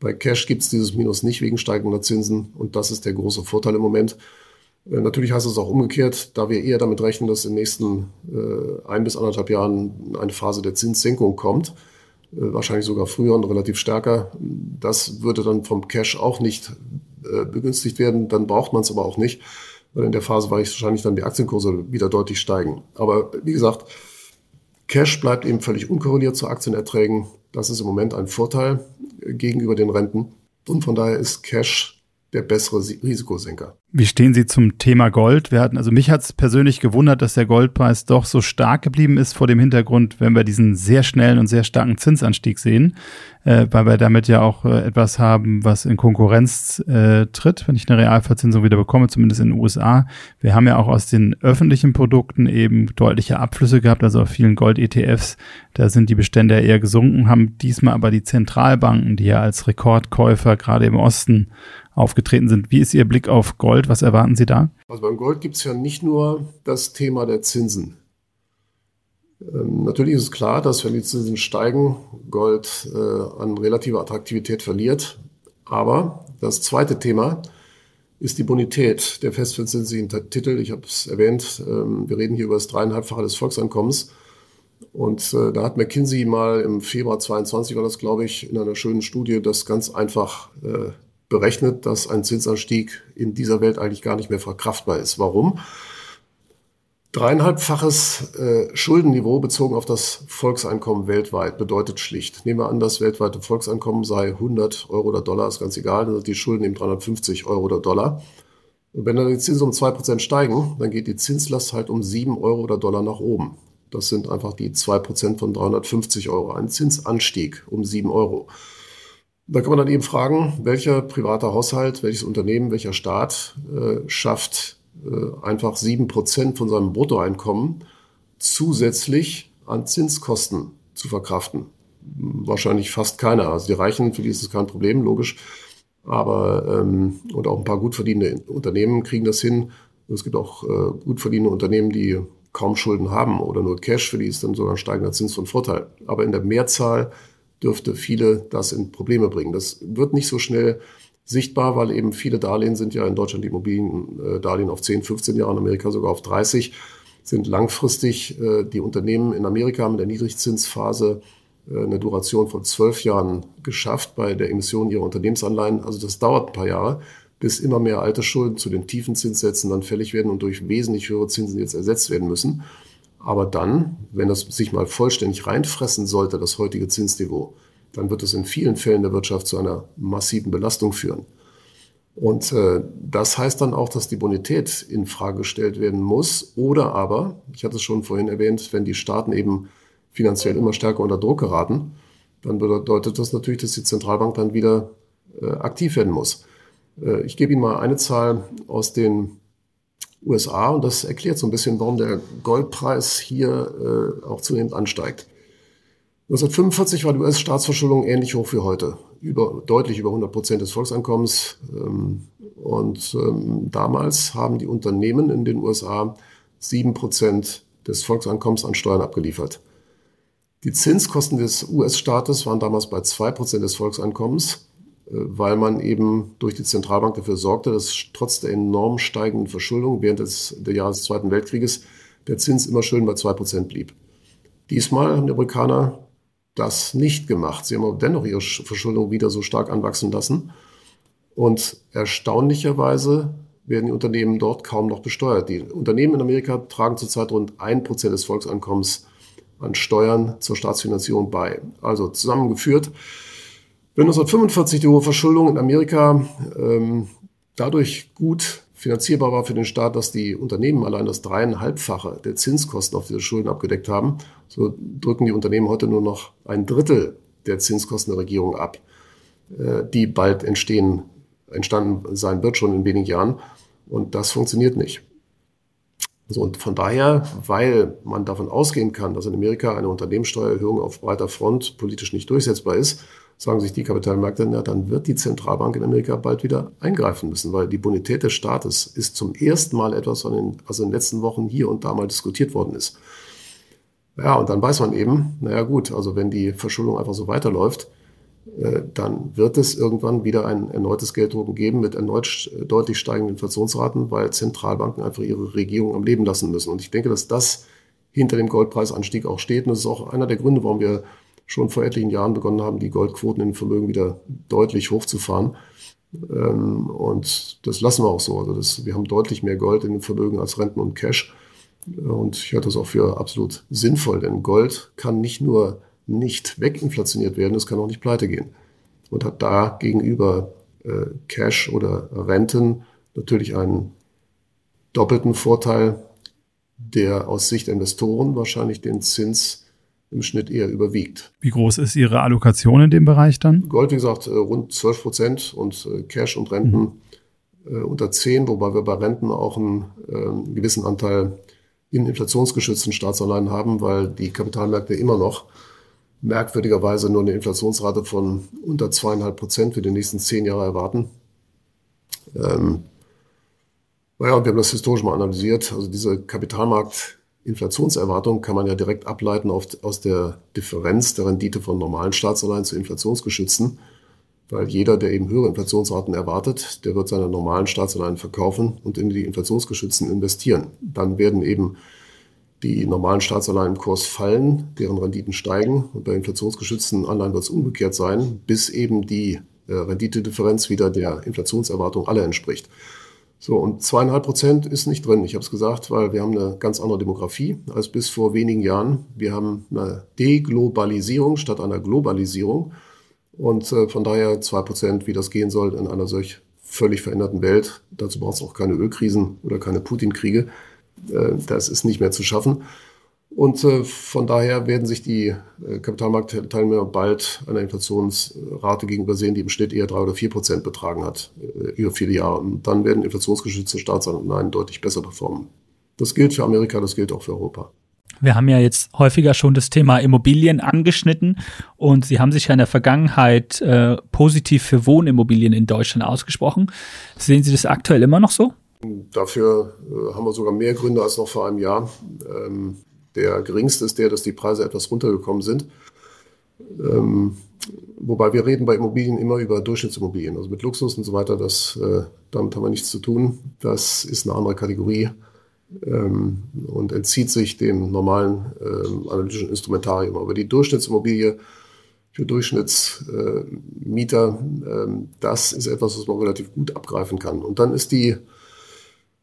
Bei Cash gibt es dieses Minus nicht wegen steigender Zinsen. Und das ist der große Vorteil im Moment. Äh, natürlich heißt es auch umgekehrt, da wir eher damit rechnen, dass in den nächsten äh, ein bis anderthalb Jahren eine Phase der Zinssenkung kommt, wahrscheinlich sogar früher und relativ stärker. Das würde dann vom Cash auch nicht äh, begünstigt werden, dann braucht man es aber auch nicht, weil in der Phase wahrscheinlich dann die Aktienkurse wieder deutlich steigen. Aber wie gesagt, Cash bleibt eben völlig unkorreliert zu Aktienerträgen. Das ist im Moment ein Vorteil äh, gegenüber den Renten. Und von daher ist Cash der bessere Risikosenker. Wie stehen Sie zum Thema Gold? Wir hatten, also mich hat es persönlich gewundert, dass der Goldpreis doch so stark geblieben ist vor dem Hintergrund, wenn wir diesen sehr schnellen und sehr starken Zinsanstieg sehen, äh, weil wir damit ja auch äh, etwas haben, was in Konkurrenz äh, tritt, wenn ich eine Realverzinsung wieder bekomme, zumindest in den USA. Wir haben ja auch aus den öffentlichen Produkten eben deutliche Abflüsse gehabt, also auf vielen Gold-ETFs, da sind die Bestände eher gesunken, haben diesmal aber die Zentralbanken, die ja als Rekordkäufer gerade im Osten aufgetreten sind. Wie ist Ihr Blick auf Gold? Was erwarten Sie da? Also beim Gold gibt es ja nicht nur das Thema der Zinsen. Ähm, natürlich ist es klar, dass wenn die Zinsen steigen, Gold äh, an relativer Attraktivität verliert. Aber das zweite Thema ist die Bonität der festverzinslichen Titel. Ich habe es erwähnt, ähm, wir reden hier über das dreieinhalbfache des Volkseinkommens. Und äh, da hat McKinsey mal im Februar 22 war das, glaube ich, in einer schönen Studie das ganz einfach äh, berechnet, dass ein Zinsanstieg in dieser Welt eigentlich gar nicht mehr verkraftbar ist. Warum? Dreieinhalbfaches äh, Schuldenniveau bezogen auf das Volkseinkommen weltweit bedeutet schlicht. Nehmen wir an, das weltweite Volkseinkommen sei 100 Euro oder Dollar, ist ganz egal, dann sind die Schulden eben 350 Euro oder Dollar. Und wenn dann die Zinsen um 2% steigen, dann geht die Zinslast halt um 7 Euro oder Dollar nach oben. Das sind einfach die 2% von 350 Euro. Ein Zinsanstieg um 7 Euro. Da kann man dann eben fragen, welcher private Haushalt, welches Unternehmen, welcher Staat äh, schafft äh, einfach sieben Prozent von seinem Bruttoeinkommen zusätzlich an Zinskosten zu verkraften. Wahrscheinlich fast keiner. Also die Reichen, für die ist es kein Problem, logisch. Aber ähm, und auch ein paar gut verdienende Unternehmen kriegen das hin. Es gibt auch äh, gut verdienende Unternehmen, die kaum Schulden haben oder nur Cash, für die ist dann sogar ein steigender Zins von Vorteil. Aber in der Mehrzahl dürfte viele das in Probleme bringen. Das wird nicht so schnell sichtbar, weil eben viele Darlehen sind ja in Deutschland die Immobiliendarlehen auf 10, 15 Jahre, in Amerika sogar auf 30, sind langfristig. Äh, die Unternehmen in Amerika haben in der Niedrigzinsphase äh, eine Duration von zwölf Jahren geschafft bei der Emission ihrer Unternehmensanleihen. Also das dauert ein paar Jahre, bis immer mehr alte Schulden zu den tiefen Zinssätzen dann fällig werden und durch wesentlich höhere Zinsen jetzt ersetzt werden müssen. Aber dann, wenn das sich mal vollständig reinfressen sollte, das heutige Zinsniveau, dann wird es in vielen Fällen der Wirtschaft zu einer massiven Belastung führen. Und äh, das heißt dann auch, dass die Bonität in Frage gestellt werden muss. Oder aber, ich hatte es schon vorhin erwähnt, wenn die Staaten eben finanziell immer stärker unter Druck geraten, dann bedeutet das natürlich, dass die Zentralbank dann wieder äh, aktiv werden muss. Äh, ich gebe Ihnen mal eine Zahl aus den USA und das erklärt so ein bisschen, warum der Goldpreis hier äh, auch zunehmend ansteigt. 1945 war die US-Staatsverschuldung ähnlich hoch wie heute, über, deutlich über 100 Prozent des Volkseinkommens. Ähm, und ähm, damals haben die Unternehmen in den USA sieben Prozent des Volkseinkommens an Steuern abgeliefert. Die Zinskosten des US-Staates waren damals bei zwei Prozent des Volkseinkommens, weil man eben durch die Zentralbank dafür sorgte, dass trotz der enorm steigenden Verschuldung während des, der Jahres des Zweiten Weltkrieges der Zins immer schön bei zwei Prozent blieb. Diesmal haben die Amerikaner das nicht gemacht. Sie haben aber dennoch ihre Verschuldung wieder so stark anwachsen lassen. Und erstaunlicherweise werden die Unternehmen dort kaum noch besteuert. Die Unternehmen in Amerika tragen zurzeit rund ein Prozent des Volkseinkommens an Steuern zur Staatsfinanzierung bei. Also zusammengeführt, wenn 1945 die hohe Verschuldung in Amerika ähm, dadurch gut finanzierbar war für den Staat, dass die Unternehmen allein das dreieinhalbfache der Zinskosten auf diese Schulden abgedeckt haben. So drücken die Unternehmen heute nur noch ein Drittel der Zinskosten der Regierung ab, äh, die bald entstehen, entstanden sein wird, schon in wenigen Jahren. Und das funktioniert nicht. So, und von daher, weil man davon ausgehen kann, dass in Amerika eine Unternehmenssteuererhöhung auf breiter Front politisch nicht durchsetzbar ist, sagen sich die Kapitalmärkte, na, dann wird die Zentralbank in Amerika bald wieder eingreifen müssen, weil die Bonität des Staates ist zum ersten Mal etwas, was in, den letzten Wochen hier und da mal diskutiert worden ist. Ja, und dann weiß man eben, naja gut, also wenn die Verschuldung einfach so weiterläuft, äh, dann wird es irgendwann wieder ein erneutes Gelddrucken geben mit erneut deutlich steigenden Inflationsraten, weil Zentralbanken einfach ihre Regierung am Leben lassen müssen. Und ich denke, dass das hinter dem Goldpreisanstieg auch steht. Und das ist auch einer der Gründe, warum wir schon vor etlichen Jahren begonnen haben, die Goldquoten in den Vermögen wieder deutlich hochzufahren. Ähm, und das lassen wir auch so. Also das, wir haben deutlich mehr Gold in den Vermögen als Renten und Cash. Und ich halte das auch für absolut sinnvoll, denn Gold kann nicht nur nicht weginflationiert werden, es kann auch nicht pleite gehen. Und hat da gegenüber äh, Cash oder Renten natürlich einen doppelten Vorteil, der aus Sicht der Investoren wahrscheinlich den Zins im Schnitt eher überwiegt. Wie groß ist Ihre Allokation in dem Bereich dann? Gold, wie gesagt, äh, rund 12 Prozent und äh, Cash und Renten mhm. unter 10, wobei wir bei Renten auch einen, einen gewissen Anteil in inflationsgeschützten Staatsanleihen haben, weil die Kapitalmärkte immer noch merkwürdigerweise nur eine Inflationsrate von unter zweieinhalb Prozent für die nächsten zehn Jahre erwarten. Ähm, naja, und wir haben das historisch mal analysiert. Also diese Kapitalmarkt-Inflationserwartung kann man ja direkt ableiten auf, aus der Differenz der Rendite von normalen Staatsanleihen zu inflationsgeschützten. Weil jeder, der eben höhere Inflationsraten erwartet, der wird seine normalen Staatsanleihen verkaufen und in die inflationsgeschützten investieren. Dann werden eben die normalen Staatsanleihen im Kurs fallen, deren Renditen steigen und bei inflationsgeschützten Anleihen wird es umgekehrt sein, bis eben die äh, Renditedifferenz wieder der Inflationserwartung aller entspricht. So, und zweieinhalb Prozent ist nicht drin. Ich habe es gesagt, weil wir haben eine ganz andere Demografie als bis vor wenigen Jahren. Wir haben eine Deglobalisierung statt einer Globalisierung. Und äh, von daher zwei Prozent, wie das gehen soll in einer solch völlig veränderten Welt. Dazu braucht es auch keine Ölkrisen oder keine Putin-Kriege. Äh, das ist nicht mehr zu schaffen. Und äh, von daher werden sich die äh, Kapitalmarktteilnehmer bald einer Inflationsrate gegenüber sehen, die im Schnitt eher drei oder vier Prozent betragen hat über viele Jahre. Und dann werden inflationsgeschützte Staatsanleihen deutlich besser performen. Das gilt für Amerika, das gilt auch für Europa. Wir haben ja jetzt häufiger schon das Thema Immobilien angeschnitten und Sie haben sich ja in der Vergangenheit äh, positiv für Wohnimmobilien in Deutschland ausgesprochen. Sehen Sie das aktuell immer noch so? Dafür äh, haben wir sogar mehr Gründe als noch vor einem Jahr. Ähm, der geringste ist der, dass die Preise etwas runtergekommen sind. Ähm, wobei wir reden bei Immobilien immer über Durchschnittsimmobilien, also mit Luxus und so weiter. Das, äh, damit haben wir nichts zu tun. Das ist eine andere Kategorie. ähm, und entzieht sich dem normalen ähm, analytischen Instrumentarium. Aber die Durchschnittsimmobilie für Durchschnittsmieter, ähm, das ist etwas, was man relativ gut abgreifen kann. Und dann ist die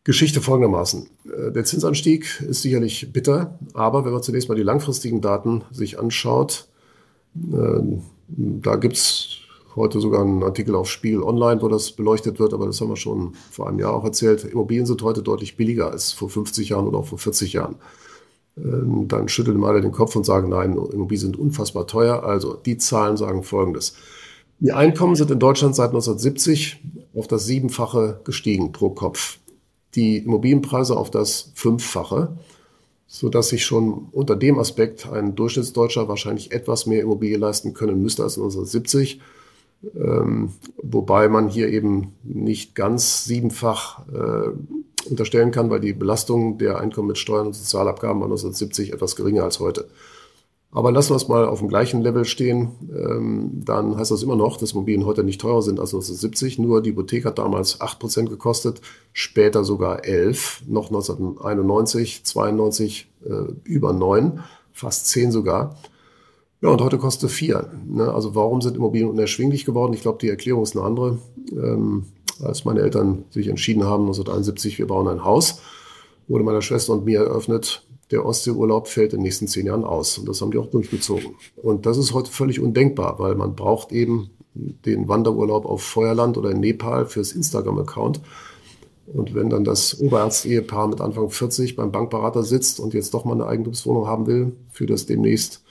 Geschichte folgendermaßen. Äh, der Zinsanstieg ist sicherlich bitter, aber wenn man zunächst mal die langfristigen Daten sich anschaut, äh, da gibt es heute sogar einen Artikel auf Spiegel Online, wo das beleuchtet wird, aber das haben wir schon vor einem Jahr auch erzählt. Immobilien sind heute deutlich billiger als vor 50 Jahren oder auch vor 40 Jahren. Ähm, dann schütteln alle den Kopf und sagen, nein, Immobilien sind unfassbar teuer. Also die Zahlen sagen Folgendes. Die Einkommen sind in Deutschland seit 1970 auf das Siebenfache gestiegen pro Kopf. Die Immobilienpreise auf das Fünffache, sodass sich schon unter dem Aspekt ein Durchschnittsdeutscher wahrscheinlich etwas mehr Immobilie leisten können müsste als 1970. Ähm, wobei man hier eben nicht ganz siebenfach äh, unterstellen kann, weil die Belastung der Einkommen mit Steuern und Sozialabgaben war 1970 etwas geringer als heute. Aber lassen wir es mal auf dem gleichen Level stehen, ähm, dann heißt das immer noch, dass Immobilien heute nicht teurer sind als 1970. Nur die Hypothek hat damals 8% gekostet, später sogar 11, noch 1991, 92 äh, über 9, fast 10 sogar. Ja, und heute kostet 4. Ne? Also warum sind Immobilien unerschwinglich geworden? Ich glaube, die Erklärung ist eine andere. Ähm, als meine Eltern sich entschieden haben, 1971, wir bauen ein Haus, wurde meiner Schwester und mir eröffnet, der Ostseeurlaub fällt in den nächsten zehn Jahren aus. Und das haben die auch durchgezogen. Und das ist heute völlig undenkbar, weil man braucht eben den Wanderurlaub auf Feuerland oder in Nepal fürs Instagram-Account. Und wenn dann das Oberärzt-Ehepaar mit Anfang 40 beim Bankberater sitzt und jetzt doch mal eine Eigentumswohnung haben will, für das demnächst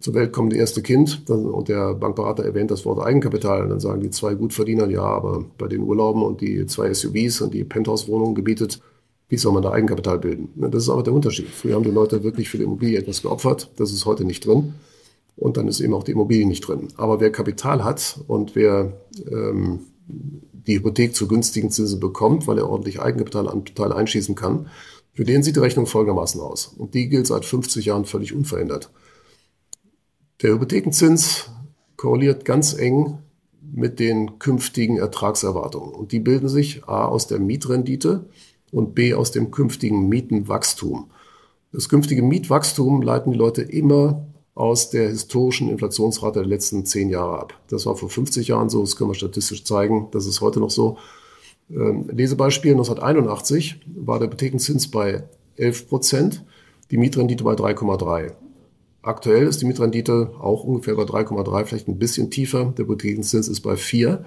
zur Welt kommende erste Kind und der Bankberater erwähnt das Wort Eigenkapital. Und dann sagen die zwei Gutverdiener, ja, aber bei den Urlauben und die zwei SUVs und die Penthouse-Wohnungen gebietet, wie soll man da Eigenkapital bilden? Das ist aber der Unterschied. Früher haben die Leute wirklich für die Immobilie etwas geopfert. Das ist heute nicht drin. Und dann ist eben auch die Immobilie nicht drin. Aber wer Kapital hat und wer ähm, die Hypothek zu günstigen Zinsen bekommt, weil er ordentlich Eigenkapitalanteil einschießen kann, für den sieht die Rechnung folgendermaßen aus. Und die gilt seit 50 Jahren völlig unverändert. Der Hypothekenzins korreliert ganz eng mit den künftigen Ertragserwartungen. Und die bilden sich A aus der Mietrendite und B aus dem künftigen Mietenwachstum. Das künftige Mietwachstum leiten die Leute immer aus der historischen Inflationsrate der letzten zehn Jahre ab. Das war vor 50 Jahren so, das können wir statistisch zeigen, das ist heute noch so. Ähm, Lesebeispiel 1981 war der Hypothekenzins bei 11 Prozent, die Mietrendite bei 3,3. Aktuell ist die Mietrendite auch ungefähr bei 3,3, vielleicht ein bisschen tiefer. Der Hypothekenzins ist bei 4.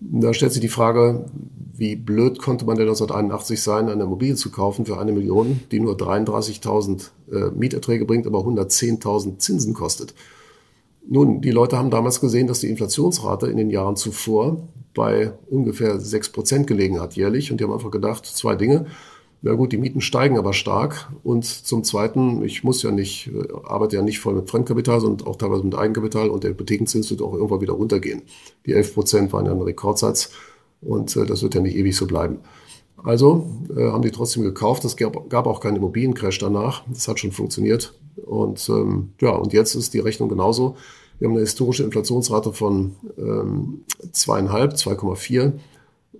Da stellt sich die Frage, wie blöd konnte man denn 1981 sein, eine Immobilie zu kaufen für eine Million, die nur 33.000 äh, Mieterträge bringt, aber 110.000 Zinsen kostet. Nun, die Leute haben damals gesehen, dass die Inflationsrate in den Jahren zuvor bei ungefähr 6 Prozent gelegen hat jährlich. Und die haben einfach gedacht, zwei Dinge. Na gut, die Mieten steigen aber stark. Und zum Zweiten, ich muss ja nicht, äh, arbeite ja nicht voll mit Fremdkapital, sondern auch teilweise mit Eigenkapital und der Hypothekenzins wird auch irgendwann wieder runtergehen. Die 11 Prozent waren ja ein Rekordsatz und äh, das wird ja nicht ewig so bleiben. Also äh, haben die trotzdem gekauft. Es gab, gab auch keinen Immobiliencrash danach. Das hat schon funktioniert. Und ähm, ja, und jetzt ist die Rechnung genauso. Wir haben eine historische Inflationsrate von ähm, zweieinhalb, 2,4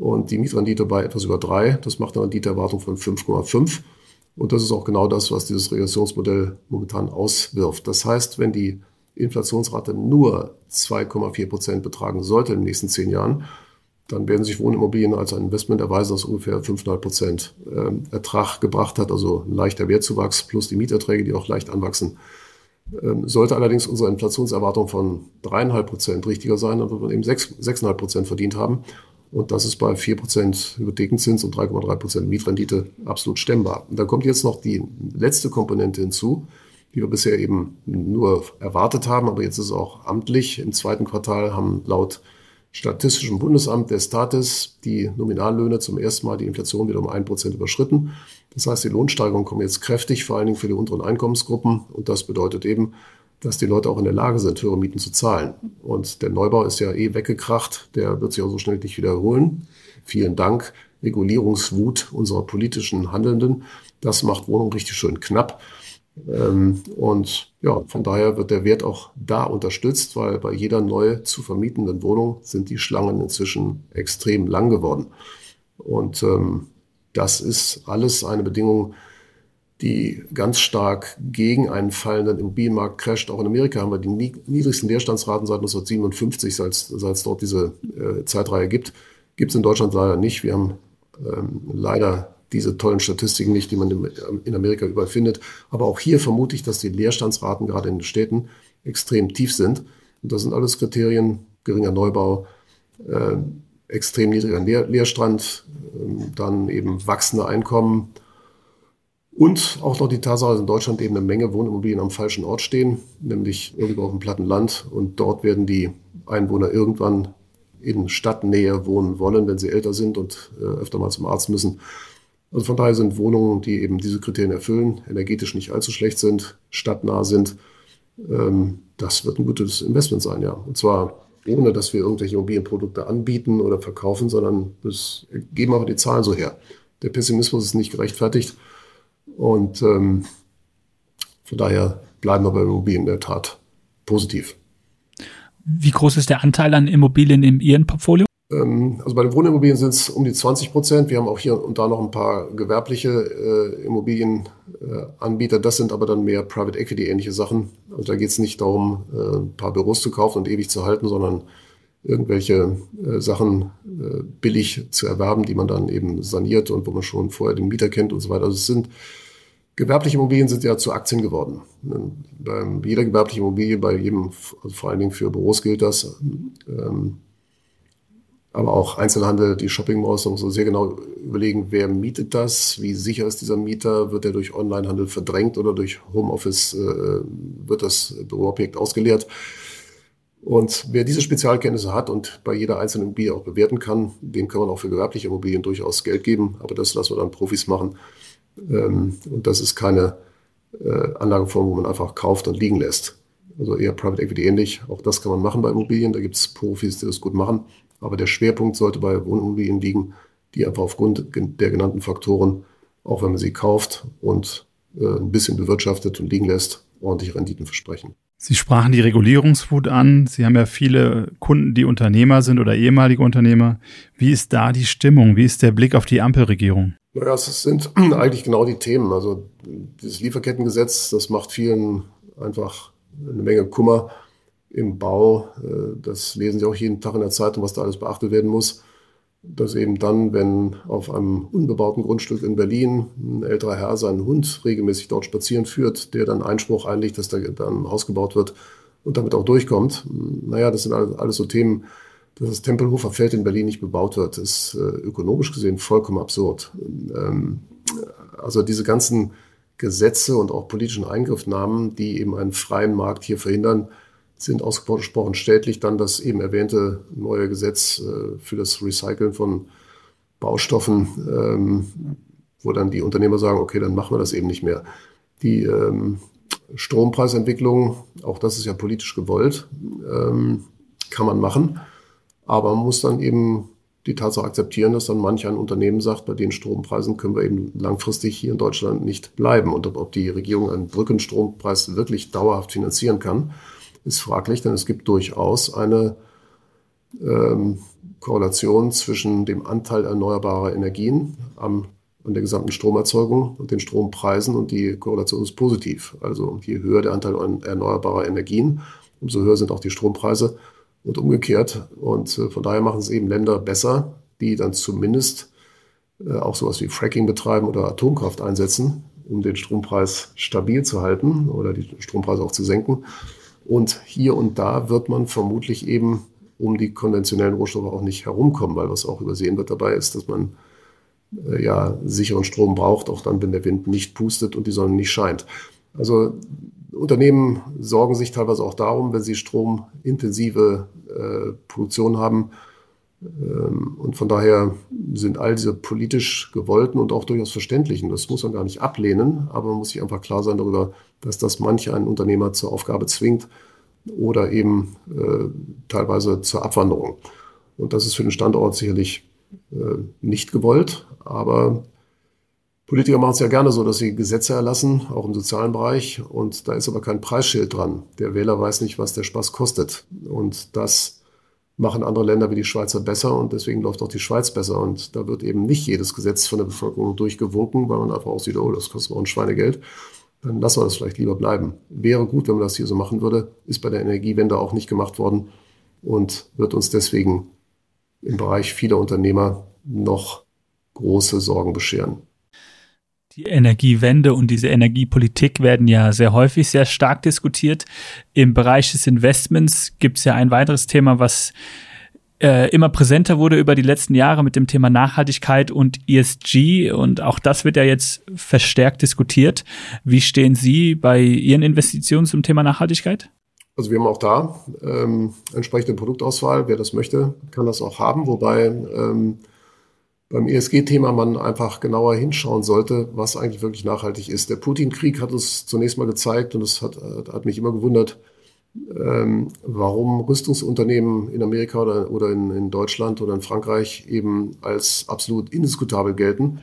und die Mietrendite bei etwas über 3. Das macht eine Renditeerwartung von 5,5. Und das ist auch genau das, was dieses Regressionsmodell momentan auswirft. Das heißt, wenn die Inflationsrate nur 2,4 Prozent betragen sollte in den nächsten zehn Jahren, dann werden sich Wohnimmobilien als ein Investment erweisen, das ungefähr 5,5 Prozent ähm, Ertrag gebracht hat, also ein leichter Wertzuwachs plus die Mieterträge, die auch leicht anwachsen. Ähm, sollte allerdings unsere Inflationserwartung von 3,5 Prozent richtiger sein, dann wird man eben 6,5 Prozent verdient haben. Und das ist bei 4% Hypothekenzins und 3,3% Mietrendite absolut stemmbar. Und da kommt jetzt noch die letzte Komponente hinzu, die wir bisher eben nur erwartet haben, aber jetzt ist es auch amtlich. Im zweiten Quartal haben laut Statistischem Bundesamt der Statis die Nominallöhne zum ersten Mal die Inflation wieder um 1% überschritten. Das heißt, die Lohnsteigerungen kommen jetzt kräftig, vor allen Dingen für die unteren Einkommensgruppen. Und das bedeutet eben, dass die Leute auch in der Lage sind, höhere Mieten zu zahlen. Und der Neubau ist ja eh weggekracht, der wird sich auch so schnell nicht wiederholen. Vielen Dank. Regulierungswut unserer politischen Handelnden. Das macht Wohnungen richtig schön knapp. Ähm, und ja, von daher wird der Wert auch da unterstützt, weil bei jeder neu zu vermietenden Wohnung sind die Schlangen inzwischen extrem lang geworden. Und ähm, das ist alles eine Bedingung, die ganz stark gegen einen fallenden Immobilienmarkt crasht. Auch in Amerika haben wir die niedrigsten Leerstandsraten seit 1957, seit, seit es dort diese äh, Zeitreihe gibt. Gibt es in Deutschland leider nicht. Wir haben ähm, leider diese tollen Statistiken nicht, die man in Amerika überall findet. Aber auch hier vermute ich, dass die Leerstandsraten gerade in den Städten extrem tief sind. Und das sind alles Kriterien, geringer Neubau, äh, extrem niedriger Leer Leerstand, äh, dann eben wachsende Einkommen und auch noch die Tatsache, dass in Deutschland eben eine Menge Wohnimmobilien am falschen Ort stehen, nämlich irgendwo auf dem platten Land. Und dort werden die Einwohner irgendwann in Stadtnähe wohnen wollen, wenn sie älter sind und äh, öfter mal zum Arzt müssen. Also von daher sind Wohnungen, die eben diese Kriterien erfüllen, energetisch nicht allzu schlecht sind, stadtnah sind, ähm, das wird ein gutes Investment sein, ja. Und zwar ohne, dass wir irgendwelche Immobilienprodukte anbieten oder verkaufen, sondern das geben aber die Zahlen so her. Der Pessimismus ist nicht gerechtfertigt und ähm, von daher bleiben wir bei Immobilien in der Tat positiv. Wie groß ist der Anteil an Immobilien in Ihrem Portfolio? Ähm, also bei den Wohnimmobilien sind es um die 20 Prozent. Wir haben auch hier und da noch ein paar gewerbliche äh, Immobilienanbieter. Äh, das sind aber dann mehr Private Equity ähnliche Sachen. Also da geht es nicht darum, äh, ein paar Büros zu kaufen und ewig zu halten, sondern irgendwelche äh, Sachen äh, billig zu erwerben, die man dann eben saniert und wo man schon vorher den Mieter kennt und so weiter. Also es sind Gewerbliche Immobilien sind ja zu Aktien geworden. Bei jeder gewerblichen Immobilie, bei jedem, also vor allen Dingen für Büros gilt das. Ähm, aber auch Einzelhandel, die Shopping Malls, da muss man sehr genau überlegen, wer mietet das, wie sicher ist dieser Mieter, wird er durch Onlinehandel verdrängt oder durch Homeoffice äh, wird das Büroobjekt ausgeleert. Und wer diese Spezialkenntnisse hat und bei jeder einzelnen Immobilie auch bewerten kann, dem kann man auch für gewerbliche Immobilien durchaus Geld geben, aber das lassen wir dann Profis machen. Ähm, und das ist keine äh, Anlageform, wo man einfach kauft und liegen lässt. Also eher Private Equity ähnlich. Auch das kann man machen bei Immobilien. Da gibt es Profis, die das gut machen. Aber der Schwerpunkt sollte bei Wohnimmobilien liegen, die einfach aufgrund der genannten Faktoren, auch wenn man sie kauft und äh, ein bisschen bewirtschaftet und liegen lässt, ordentliche Renditen versprechen. Sie sprachen die Regulierungswut an. Sie haben ja viele Kunden, die Unternehmer sind oder ehemalige Unternehmer. Wie ist da die Stimmung? Wie ist der Blick auf die Ampelregierung? Naja, es sind *clears throat* eigentlich genau die Themen. Also dieses Lieferkettengesetz, das macht vielen einfach eine Menge Kummer im Bau. Äh, das lesen Sie auch jeden Tag in der Zeitung, was da alles beachtet werden muss. Dass eben dann, wenn auf einem unbebauten Grundstück in Berlin ein älterer Herr seinen Hund regelmäßig dort spazieren führt, der dann Einspruch einlegt, dass da dann ein Haus gebaut wird und damit auch durchkommt. Naja, das sind alles so Themen, dass das Tempelhofer Feld in Berlin nicht bebaut wird, ist äh, ökonomisch gesehen vollkommen absurd. Ähm, also diese ganzen Gesetze und auch politischen Eingriffnahmen, die eben einen freien Markt hier verhindern, sind ausgesprochen städtlich. Dann das eben erwähnte neue Gesetz äh, für das Recyceln von Baustoffen, ähm, wo dann die Unternehmer sagen, okay, dann machen wir das eben nicht mehr. Die ähm, Strompreisentwicklung, auch das ist ja politisch gewollt, ähm, kann man machen. Aber man muss dann eben die Tatsache akzeptieren, dass dann manch ein Unternehmen sagt, bei den Strompreisen können wir eben langfristig hier in Deutschland nicht bleiben. Und ob die Regierung einen Brückenstrompreis wirklich dauerhaft finanzieren kann, ist fraglich, denn es gibt durchaus eine ähm, Korrelation zwischen dem Anteil erneuerbarer Energien am, an der gesamten Stromerzeugung und den Strompreisen und die Korrelation ist positiv. Also je höher der Anteil erneuerbarer Energien, umso höher sind auch die Strompreise und umgekehrt. Und äh, von daher machen es eben Länder besser, die dann zumindest äh, auch sowas wie Fracking betreiben oder Atomkraft einsetzen, um den Strompreis stabil zu halten oder die Strompreise auch zu senken. Und hier und da wird man vermutlich eben um die konventionellen Rohstoffe auch nicht herumkommen, weil was auch übersehen wird dabei ist, dass man äh, ja sicheren Strom braucht, auch dann, wenn der Wind nicht pustet und die Sonne nicht scheint. Also Unternehmen sorgen sich teilweise auch darum, wenn sie stromintensive äh, Produktion haben. Ähm, und von daher sind all diese politisch gewollten und auch durchaus verständlichen, das muss man gar nicht ablehnen, aber man muss sich einfach klar sein darüber, dass das manche einen Unternehmer zur Aufgabe zwingt oder eben äh, teilweise zur Abwanderung. Und das ist für den Standort sicherlich äh, nicht gewollt, aber Politiker machen es ja gerne so, dass sie Gesetze erlassen, auch im sozialen Bereich. Und da ist aber kein Preisschild dran. Der Wähler weiß nicht, was der Spaß kostet. Und das machen andere Länder wie die Schweizer besser und deswegen läuft auch die Schweiz besser. Und da wird eben nicht jedes Gesetz von der Bevölkerung durchgewunken, weil man einfach auch sieht, oh, das kostet auch ein Schweinegeld. Dann lassen wir das vielleicht lieber bleiben. Wäre gut, wenn man das hier so machen würde. Ist bei der Energiewende auch nicht gemacht worden und wird uns deswegen im Bereich vieler Unternehmer noch große Sorgen bescheren. Die Energiewende und diese Energiepolitik werden ja sehr häufig sehr stark diskutiert. Im Bereich des Investments gibt es ja ein weiteres Thema, was äh, immer präsenter wurde über die letzten Jahre mit dem Thema Nachhaltigkeit und ESG. Und auch das wird ja jetzt verstärkt diskutiert. Wie stehen Sie bei Ihren Investitionen zum Thema Nachhaltigkeit? Also wir haben auch da ähm, entsprechende Produktauswahl. Wer das möchte, kann das auch haben. Wobei ähm, beim ESG-Thema man einfach genauer hinschauen sollte, was eigentlich wirklich nachhaltig ist. Der Putin-Krieg hat uns zunächst mal gezeigt, und es hat, hat mich immer gewundert, ähm, warum Rüstungsunternehmen in Amerika oder, oder in, in, Deutschland oder in Frankreich eben als absolut indiskutabel gelten.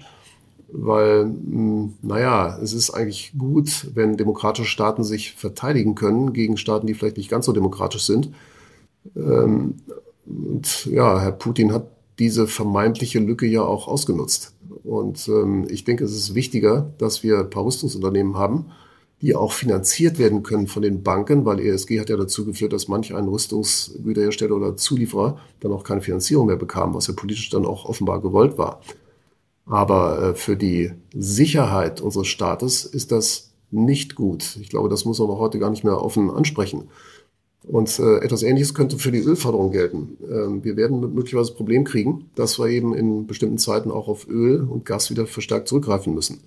Weil, hm, naja, es ist eigentlich gut, wenn demokratische Staaten sich verteidigen können gegen Staaten, die vielleicht nicht ganz so demokratisch sind. Ähm, und ja, Herr Putin hat diese vermeintliche Lücke ja auch ausgenutzt. Und ähm, ich denke, es ist wichtiger, dass wir ein paar Rüstungsunternehmen haben, die auch finanziert werden können von den Banken, weil ESG hat ja dazu geführt, dass manch ein Rüstungsgüterhersteller oder Zulieferer dann auch keine Finanzierung mehr bekam, was ja politisch dann auch offenbar gewollt war. Aber äh, für die Sicherheit unseres Staates ist das nicht gut. Ich glaube, das muss man heute gar nicht mehr offen ansprechen. Und äh, etwas Ähnliches könnte für die Ölförderung gelten. Ähm, wir werden möglicherweise das Problem kriegen, dass wir eben in bestimmten Zeiten auch auf Öl und Gas wieder verstärkt zurückgreifen müssen.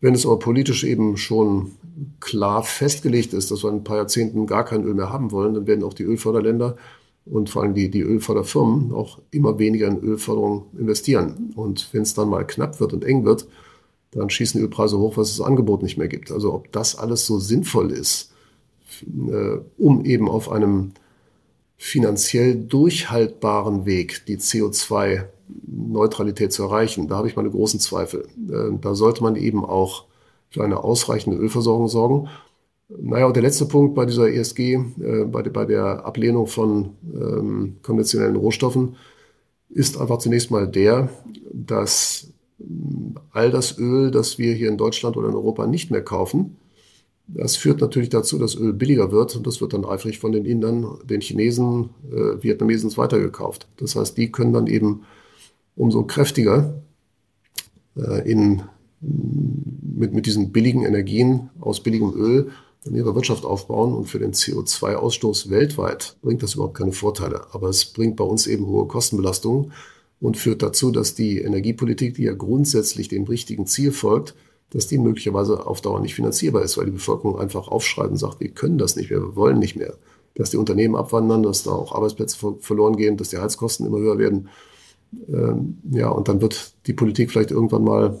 Wenn es aber politisch eben schon klar festgelegt ist, dass wir in ein paar Jahrzehnten gar kein Öl mehr haben wollen, dann werden auch die Ölförderländer und vor allem die, die Ölförderfirmen auch immer weniger in Ölförderung investieren. Und wenn es dann mal knapp wird und eng wird, dann schießen Ölpreise hoch, was das Angebot nicht mehr gibt. Also ob das alles so sinnvoll ist, um eben auf einem finanziell durchhaltbaren Weg die CO2-Neutralität zu erreichen. Da habe ich meine großen Zweifel. Äh, da sollte man eben auch für eine ausreichende Ölversorgung sorgen. Naja, und der letzte Punkt bei dieser ESG, äh, bei, bei, der Ablehnung von ähm, konventionellen Rohstoffen, ist einfach zunächst mal der, dass all das Öl, das wir hier in Deutschland oder in Europa nicht mehr kaufen, das führt natürlich dazu, dass Öl billiger wird und das wird dann eifrig von den Indern, den Chinesen, äh, Vietnamesen weitergekauft. Das heißt, die können dann eben umso kräftiger äh, in, mit, mit diesen billigen Energien aus billigem Öl dann ihre Wirtschaft aufbauen und für den CO2-Ausstoß weltweit bringt das überhaupt keine Vorteile. Aber es bringt bei uns eben hohe Kostenbelastungen und führt dazu, dass die Energiepolitik, die ja grundsätzlich dem richtigen Ziel folgt, dass die möglicherweise auf Dauer nicht finanzierbar ist, weil die Bevölkerung einfach aufschreit und sagt, wir können das nicht mehr, wir wollen nicht mehr. Dass die Unternehmen abwandern, dass da auch Arbeitsplätze verloren gehen, dass die Heizkosten immer höher werden. Ähm, ja, und dann wird die Politik vielleicht irgendwann mal,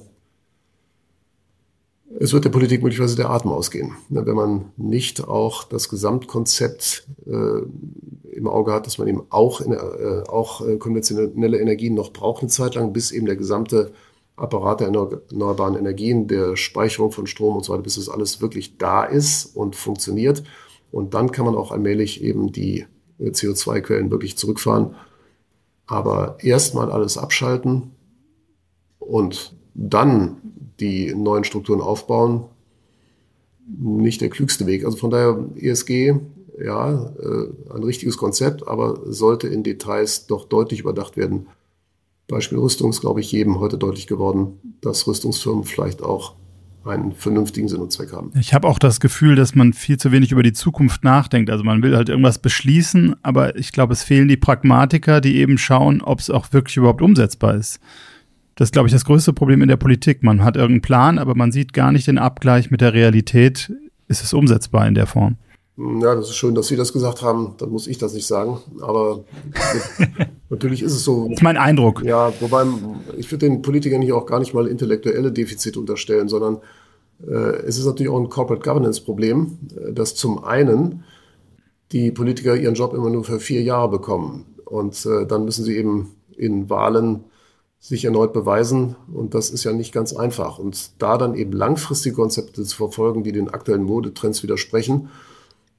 es wird der Politik möglicherweise der Atem ausgehen, ne, wenn man nicht auch das Gesamtkonzept äh, im Auge hat, dass man eben auch, in, äh, auch äh, konventionelle Energien noch braucht eine Zeit lang, bis eben der gesamte Apparat der erneuerbaren Energien, der Speicherung von Strom und so weiter, bis es alles wirklich da ist und funktioniert. Und dann kann man auch allmählich eben die äh, CO2-Quellen wirklich zurückfahren. Aber erstmal alles abschalten und dann die neuen Strukturen aufbauen, nicht der klügste Weg. Also von daher ESG, ja, äh, ein richtiges Konzept, aber sollte in Details doch deutlich überdacht werden, Beispiel Rüstung ist, glaube ich, jedem heute deutlich geworden, dass Rüstungsfirmen vielleicht auch einen vernünftigen Sinn und Zweck haben. Ich habe auch das Gefühl, dass man viel zu wenig über die Zukunft nachdenkt. Also man will halt irgendwas beschließen, aber ich glaube, es fehlen die Pragmatiker, die eben schauen, ob es auch wirklich überhaupt umsetzbar ist. Das ist, glaube ich, das größte Problem in der Politik. Man hat irgendeinen Plan, aber man sieht gar nicht den Abgleich mit der Realität. Ist es umsetzbar in der Form? Ja, das ist schön, dass Sie das gesagt haben. Dann muss ich das nicht sagen. Aber *laughs* natürlich ist es so. Das ist mein Eindruck. Ja, wobei ich würde den Politikern hier auch gar nicht mal intellektuelle Defizite unterstellen, sondern äh, es ist natürlich auch ein Corporate Governance Problem, äh, dass zum einen die Politiker ihren Job immer nur für vier Jahre bekommen. Und äh, dann müssen sie eben in Wahlen sich erneut beweisen. Und das ist ja nicht ganz einfach. Und da dann eben langfristige Konzepte zu verfolgen, die den aktuellen Modetrends widersprechen,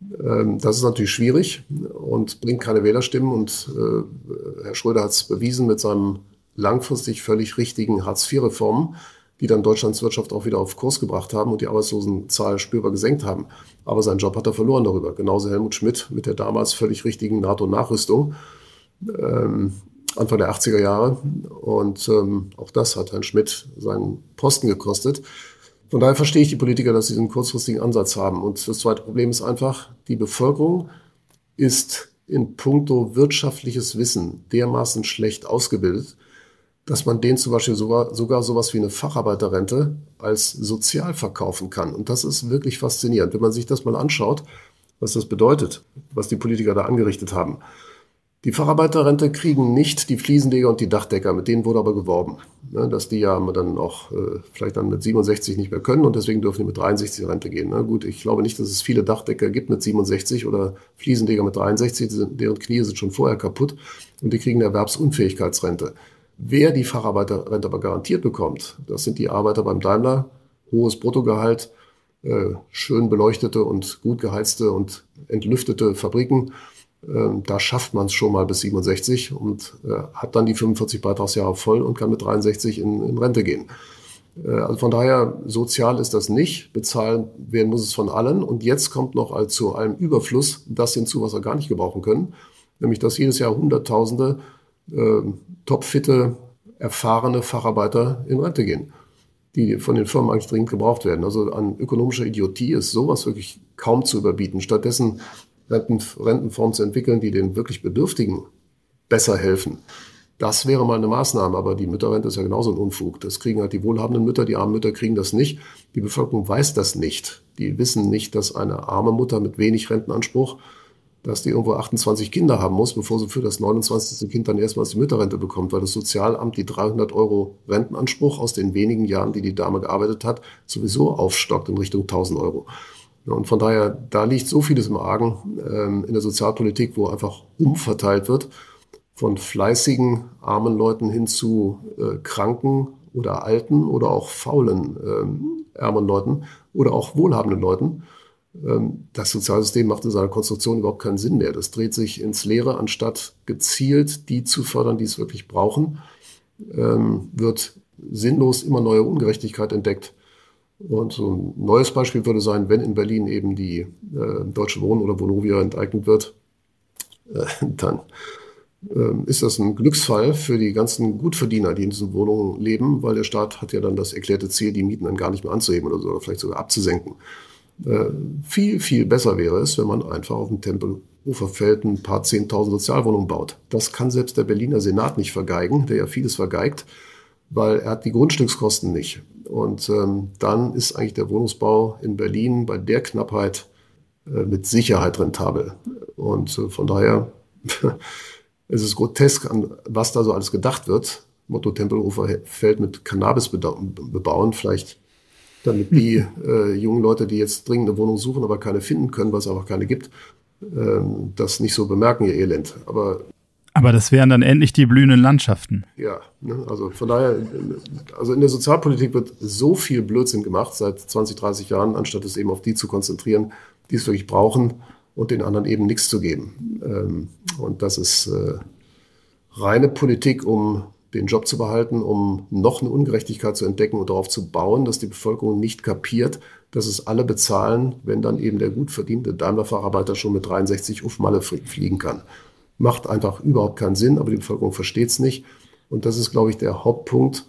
das ist natürlich schwierig und bringt keine Wählerstimmen. Und äh, Herr Schröder hat es bewiesen mit seinem langfristig völlig richtigen Hartz-IV-Reformen, die dann Deutschlands Wirtschaft auch wieder auf Kurs gebracht haben und die Arbeitslosenzahl spürbar gesenkt haben. Aber seinen Job hat er verloren darüber. Genauso Helmut Schmidt mit der damals völlig richtigen NATO-Nachrüstung. Ähm, Anfang der 80er Jahre. Und ähm, auch das hat Herrn Schmidt seinen Posten gekostet. Von daher verstehe ich die Politiker, dass sie diesen kurzfristigen Ansatz haben. Und das zweite Problem ist einfach, die Bevölkerung ist in puncto wirtschaftliches Wissen dermaßen schlecht ausgebildet, dass man denen zum Beispiel sogar, sogar sowas wie eine Facharbeiterrente als sozial verkaufen kann. Und das ist wirklich faszinierend, wenn man sich das mal anschaut, was das bedeutet, was die Politiker da angerichtet haben. Die Facharbeiterrente kriegen nicht die Fliesenleger und die Dachdecker, mit denen wurde aber geworben, ne, dass die ja dann auch äh, vielleicht dann mit 67 nicht mehr können und deswegen dürfen die mit 63 Rente gehen. Ne. Gut, ich glaube nicht, dass es viele Dachdecker gibt mit 67 oder Fliesenleger mit 63, deren Knie sind schon vorher kaputt und die kriegen eine Erwerbsunfähigkeitsrente. Wer die Facharbeiterrente aber garantiert bekommt, das sind die Arbeiter beim Daimler, hohes Bruttogehalt, äh, schön beleuchtete und gut geheizte und entlüftete Fabriken ähm, da schafft man es schon mal bis 67 und äh, hat dann die 45 Beitragsjahre voll und kann mit 63 in, in Rente gehen. Äh, also von daher, sozial ist das nicht. Bezahlen werden muss es von allen. Und jetzt kommt noch als zu allem Überfluss das hinzu, was wir gar nicht gebrauchen können. Nämlich, dass jedes Jahr Hunderttausende äh, topfitte, erfahrene Facharbeiter in Rente gehen, die von den Firmen eigentlich dringend gebraucht werden. Also an ökonomischer Idiotie ist sowas wirklich kaum zu überbieten. Stattdessen Renten, Rentenformen zu entwickeln, die den wirklich Bedürftigen besser helfen. Das wäre mal eine Maßnahme, aber die Mütterrente ist ja genauso ein Unfug. Das kriegen halt die wohlhabenden Mütter, die armen Mütter kriegen das nicht. Die Bevölkerung weiß das nicht. Die wissen nicht, dass eine arme Mutter mit wenig Rentenanspruch, dass die irgendwo 28 Kinder haben muss, bevor sie für das 29. Kind dann erstmals die Mütterrente bekommt, weil das Sozialamt die 300 Euro Rentenanspruch aus den wenigen Jahren, die die Dame gearbeitet hat, sowieso aufstockt in Richtung 1000 Euro. Und von daher, da liegt so vieles im Argen ähm, in der Sozialpolitik, wo einfach umverteilt wird von fleißigen, armen Leuten hin zu äh, kranken oder alten oder auch faulen ähm, ärmeren Leuten oder auch wohlhabenden Leuten. Ähm, das Sozialsystem macht in seiner Konstruktion überhaupt keinen Sinn mehr. Das dreht sich ins Leere, anstatt gezielt die zu fördern, die es wirklich brauchen, ähm, wird sinnlos immer neue Ungerechtigkeit entdeckt. Und so ein neues Beispiel würde sein, wenn in Berlin eben die äh, Deutsche Wohnen oder Vonovia enteignet wird, äh, *laughs* dann äh, ist das ein Glücksfall für die ganzen Gutverdiener, die in diesen Wohnungen leben, weil der Staat hat ja dann das erklärte Ziel, die Mieten dann gar nicht mehr anzuheben oder, so, oder vielleicht sogar abzusenken. Äh, viel, viel besser wäre es, wenn man einfach auf dem Tempeluferfeld ein paar Zehntausend Sozialwohnungen baut. Das kann selbst der Berliner Senat nicht vergeigen, der ja vieles vergeigt, weil er hat die Grundstückskosten nicht. Und ähm, dann ist eigentlich der Wohnungsbau in Berlin bei der Knappheit äh, mit Sicherheit rentabel. Und äh, von daher *laughs* es ist grotesk, an was da so alles gedacht wird. Motto Tempelhofer Feld mit Cannabis bebauen, vielleicht damit die *laughs* äh, jungen Leute, die jetzt dringend eine Wohnung suchen, aber keine finden können, weil es einfach keine gibt, ähm, das nicht so bemerken, ihr Elend. Aber aber das wären dann endlich die blühenden Landschaften. Ja, ne, also von daher, also in der Sozialpolitik wird so viel Blödsinn gemacht seit 20, 30 Jahren, anstatt es eben auf die zu konzentrieren, die es wirklich brauchen und den anderen eben nichts zu geben. Ähm, und das ist äh, reine Politik, um den Job zu behalten, um noch eine Ungerechtigkeit zu entdecken und darauf zu bauen, dass die Bevölkerung nicht kapiert, dass es alle bezahlen, wenn dann eben der gut verdiente Daimler-Facharbeiter schon mit 63 auf Malle fliegen kann macht einfach überhaupt keinen Sinn, aber die Bevölkerung versteht es nicht. Und das ist, glaube ich, der Hauptpunkt.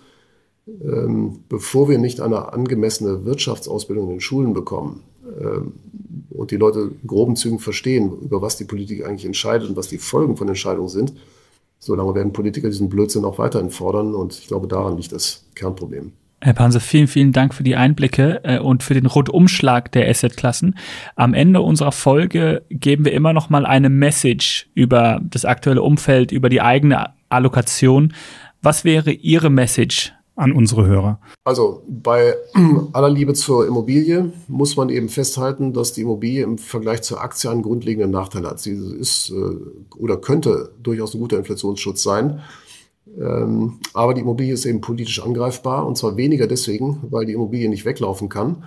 Ähm, bevor wir nicht eine angemessene Wirtschaftsausbildung in den Schulen bekommen ähm, und die Leute groben Zügen verstehen, über was die Politik eigentlich entscheidet und was die Folgen von Entscheidungen sind, solange werden Politiker diesen Blödsinn auch weiterhin fordern. Und ich glaube, daran liegt das Kernproblem. Herr Panse, vielen, vielen Dank für die Einblicke äh, und für den Rundumschlag der Asset-Klassen. Am Ende unserer Folge geben wir immer noch mal eine Message über das aktuelle Umfeld, über die eigene Allokation. Was wäre Ihre Message an unsere Hörer? Also bei *clears throat* aller Liebe zur Immobilie muss man eben festhalten, dass die Immobilie im Vergleich zur Aktie einen grundlegenden Nachteil hat. Sie ist äh, oder könnte durchaus ein guter Inflationsschutz sein. Ähm, aber die Immobilie ist eben politisch angreifbar und zwar weniger deswegen, weil die Immobilie nicht weglaufen kann,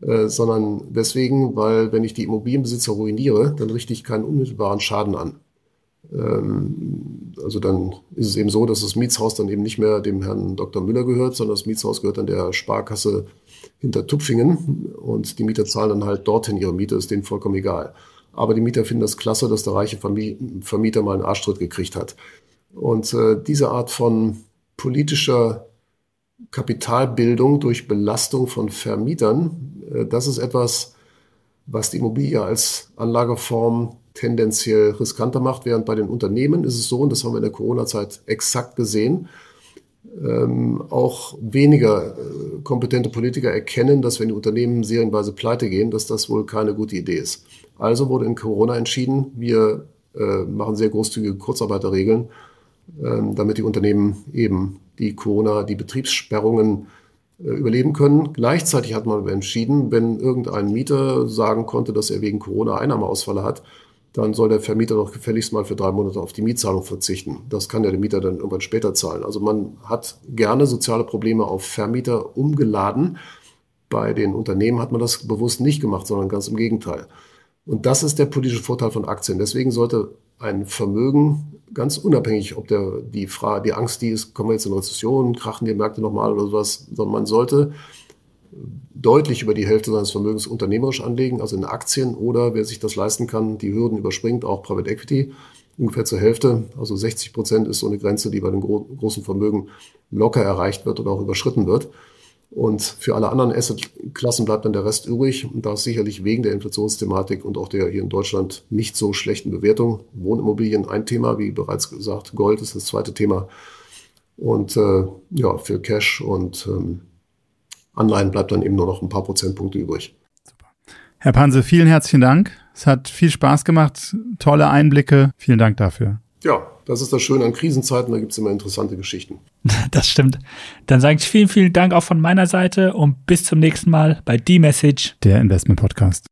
äh, sondern deswegen, weil wenn ich die Immobilienbesitzer ruiniere, dann richte ich keinen unmittelbaren Schaden an. Ähm, also dann ist es eben so, dass das Mietshaus dann eben nicht mehr dem Herrn Dr. Müller gehört, sondern das Mietshaus gehört dann der Sparkasse hinter Tupfingen und die Mieter zahlen dann halt dorthin ihre Miete, ist denen vollkommen egal. Aber die Mieter finden das klasse, dass der reiche Vermieter mal einen Arschtritt gekriegt hat. Und äh, diese Art von politischer Kapitalbildung durch Belastung von Vermietern, äh, das ist etwas, was die Immobilie als Anlageform tendenziell riskanter macht, während bei den Unternehmen ist es so, und das haben wir in der Corona-Zeit exakt gesehen, ähm, auch weniger äh, kompetente Politiker erkennen, dass wenn die Unternehmen serienweise pleite gehen, dass das wohl keine gute Idee ist. Also wurde in Corona entschieden, wir äh, machen sehr großzügige Kurzarbeiterregeln, damit die Unternehmen eben die Corona, die Betriebssperrungen äh, überleben können. Gleichzeitig hat man entschieden, wenn irgendein Mieter sagen konnte, dass er wegen Corona Einnahmeausfälle hat, dann soll der Vermieter doch gefälligst mal für drei Monate auf die Mietzahlung verzichten. Das kann ja der Mieter dann irgendwann später zahlen. Also man hat gerne soziale Probleme auf Vermieter umgeladen. Bei den Unternehmen hat man das bewusst nicht gemacht, sondern ganz im Gegenteil. Und das ist der politische Vorteil von Aktien. Deswegen sollte ein Vermögen ganz unabhängig, ob der, die Frage, die Angst, die ist, kommen wir jetzt in Rezession, krachen die Märkte nochmal oder sowas, sondern man sollte deutlich über die Hälfte seines Vermögens unternehmerisch anlegen, also in Aktien oder wer sich das leisten kann, die Hürden überspringt, auch Private Equity, ungefähr zur Hälfte. Also 60 Prozent ist so eine Grenze, die bei den gro großen Vermögen locker erreicht wird oder auch überschritten wird. Und für alle anderen Assetklassen bleibt dann der Rest übrig. Und da ist sicherlich wegen der Inflationsthematik und auch der hier in Deutschland nicht so schlechten Bewertung Wohnimmobilien ein Thema, wie bereits gesagt. Gold ist das zweite Thema. Und äh, ja, für Cash und ähm, Anleihen bleibt dann eben nur noch ein paar Prozentpunkte übrig. Super. Herr Panse, vielen herzlichen Dank. Es hat viel Spaß gemacht, tolle Einblicke. Vielen Dank dafür. Ja, das ist das Schöne an Krisenzeiten, da gibt es immer interessante Geschichten. *laughs* Das stimmt. Dann sage ich vielen, vielen Dank auch von meiner Seite und bis zum nächsten Mal bei D-Message, der Investment Podcast.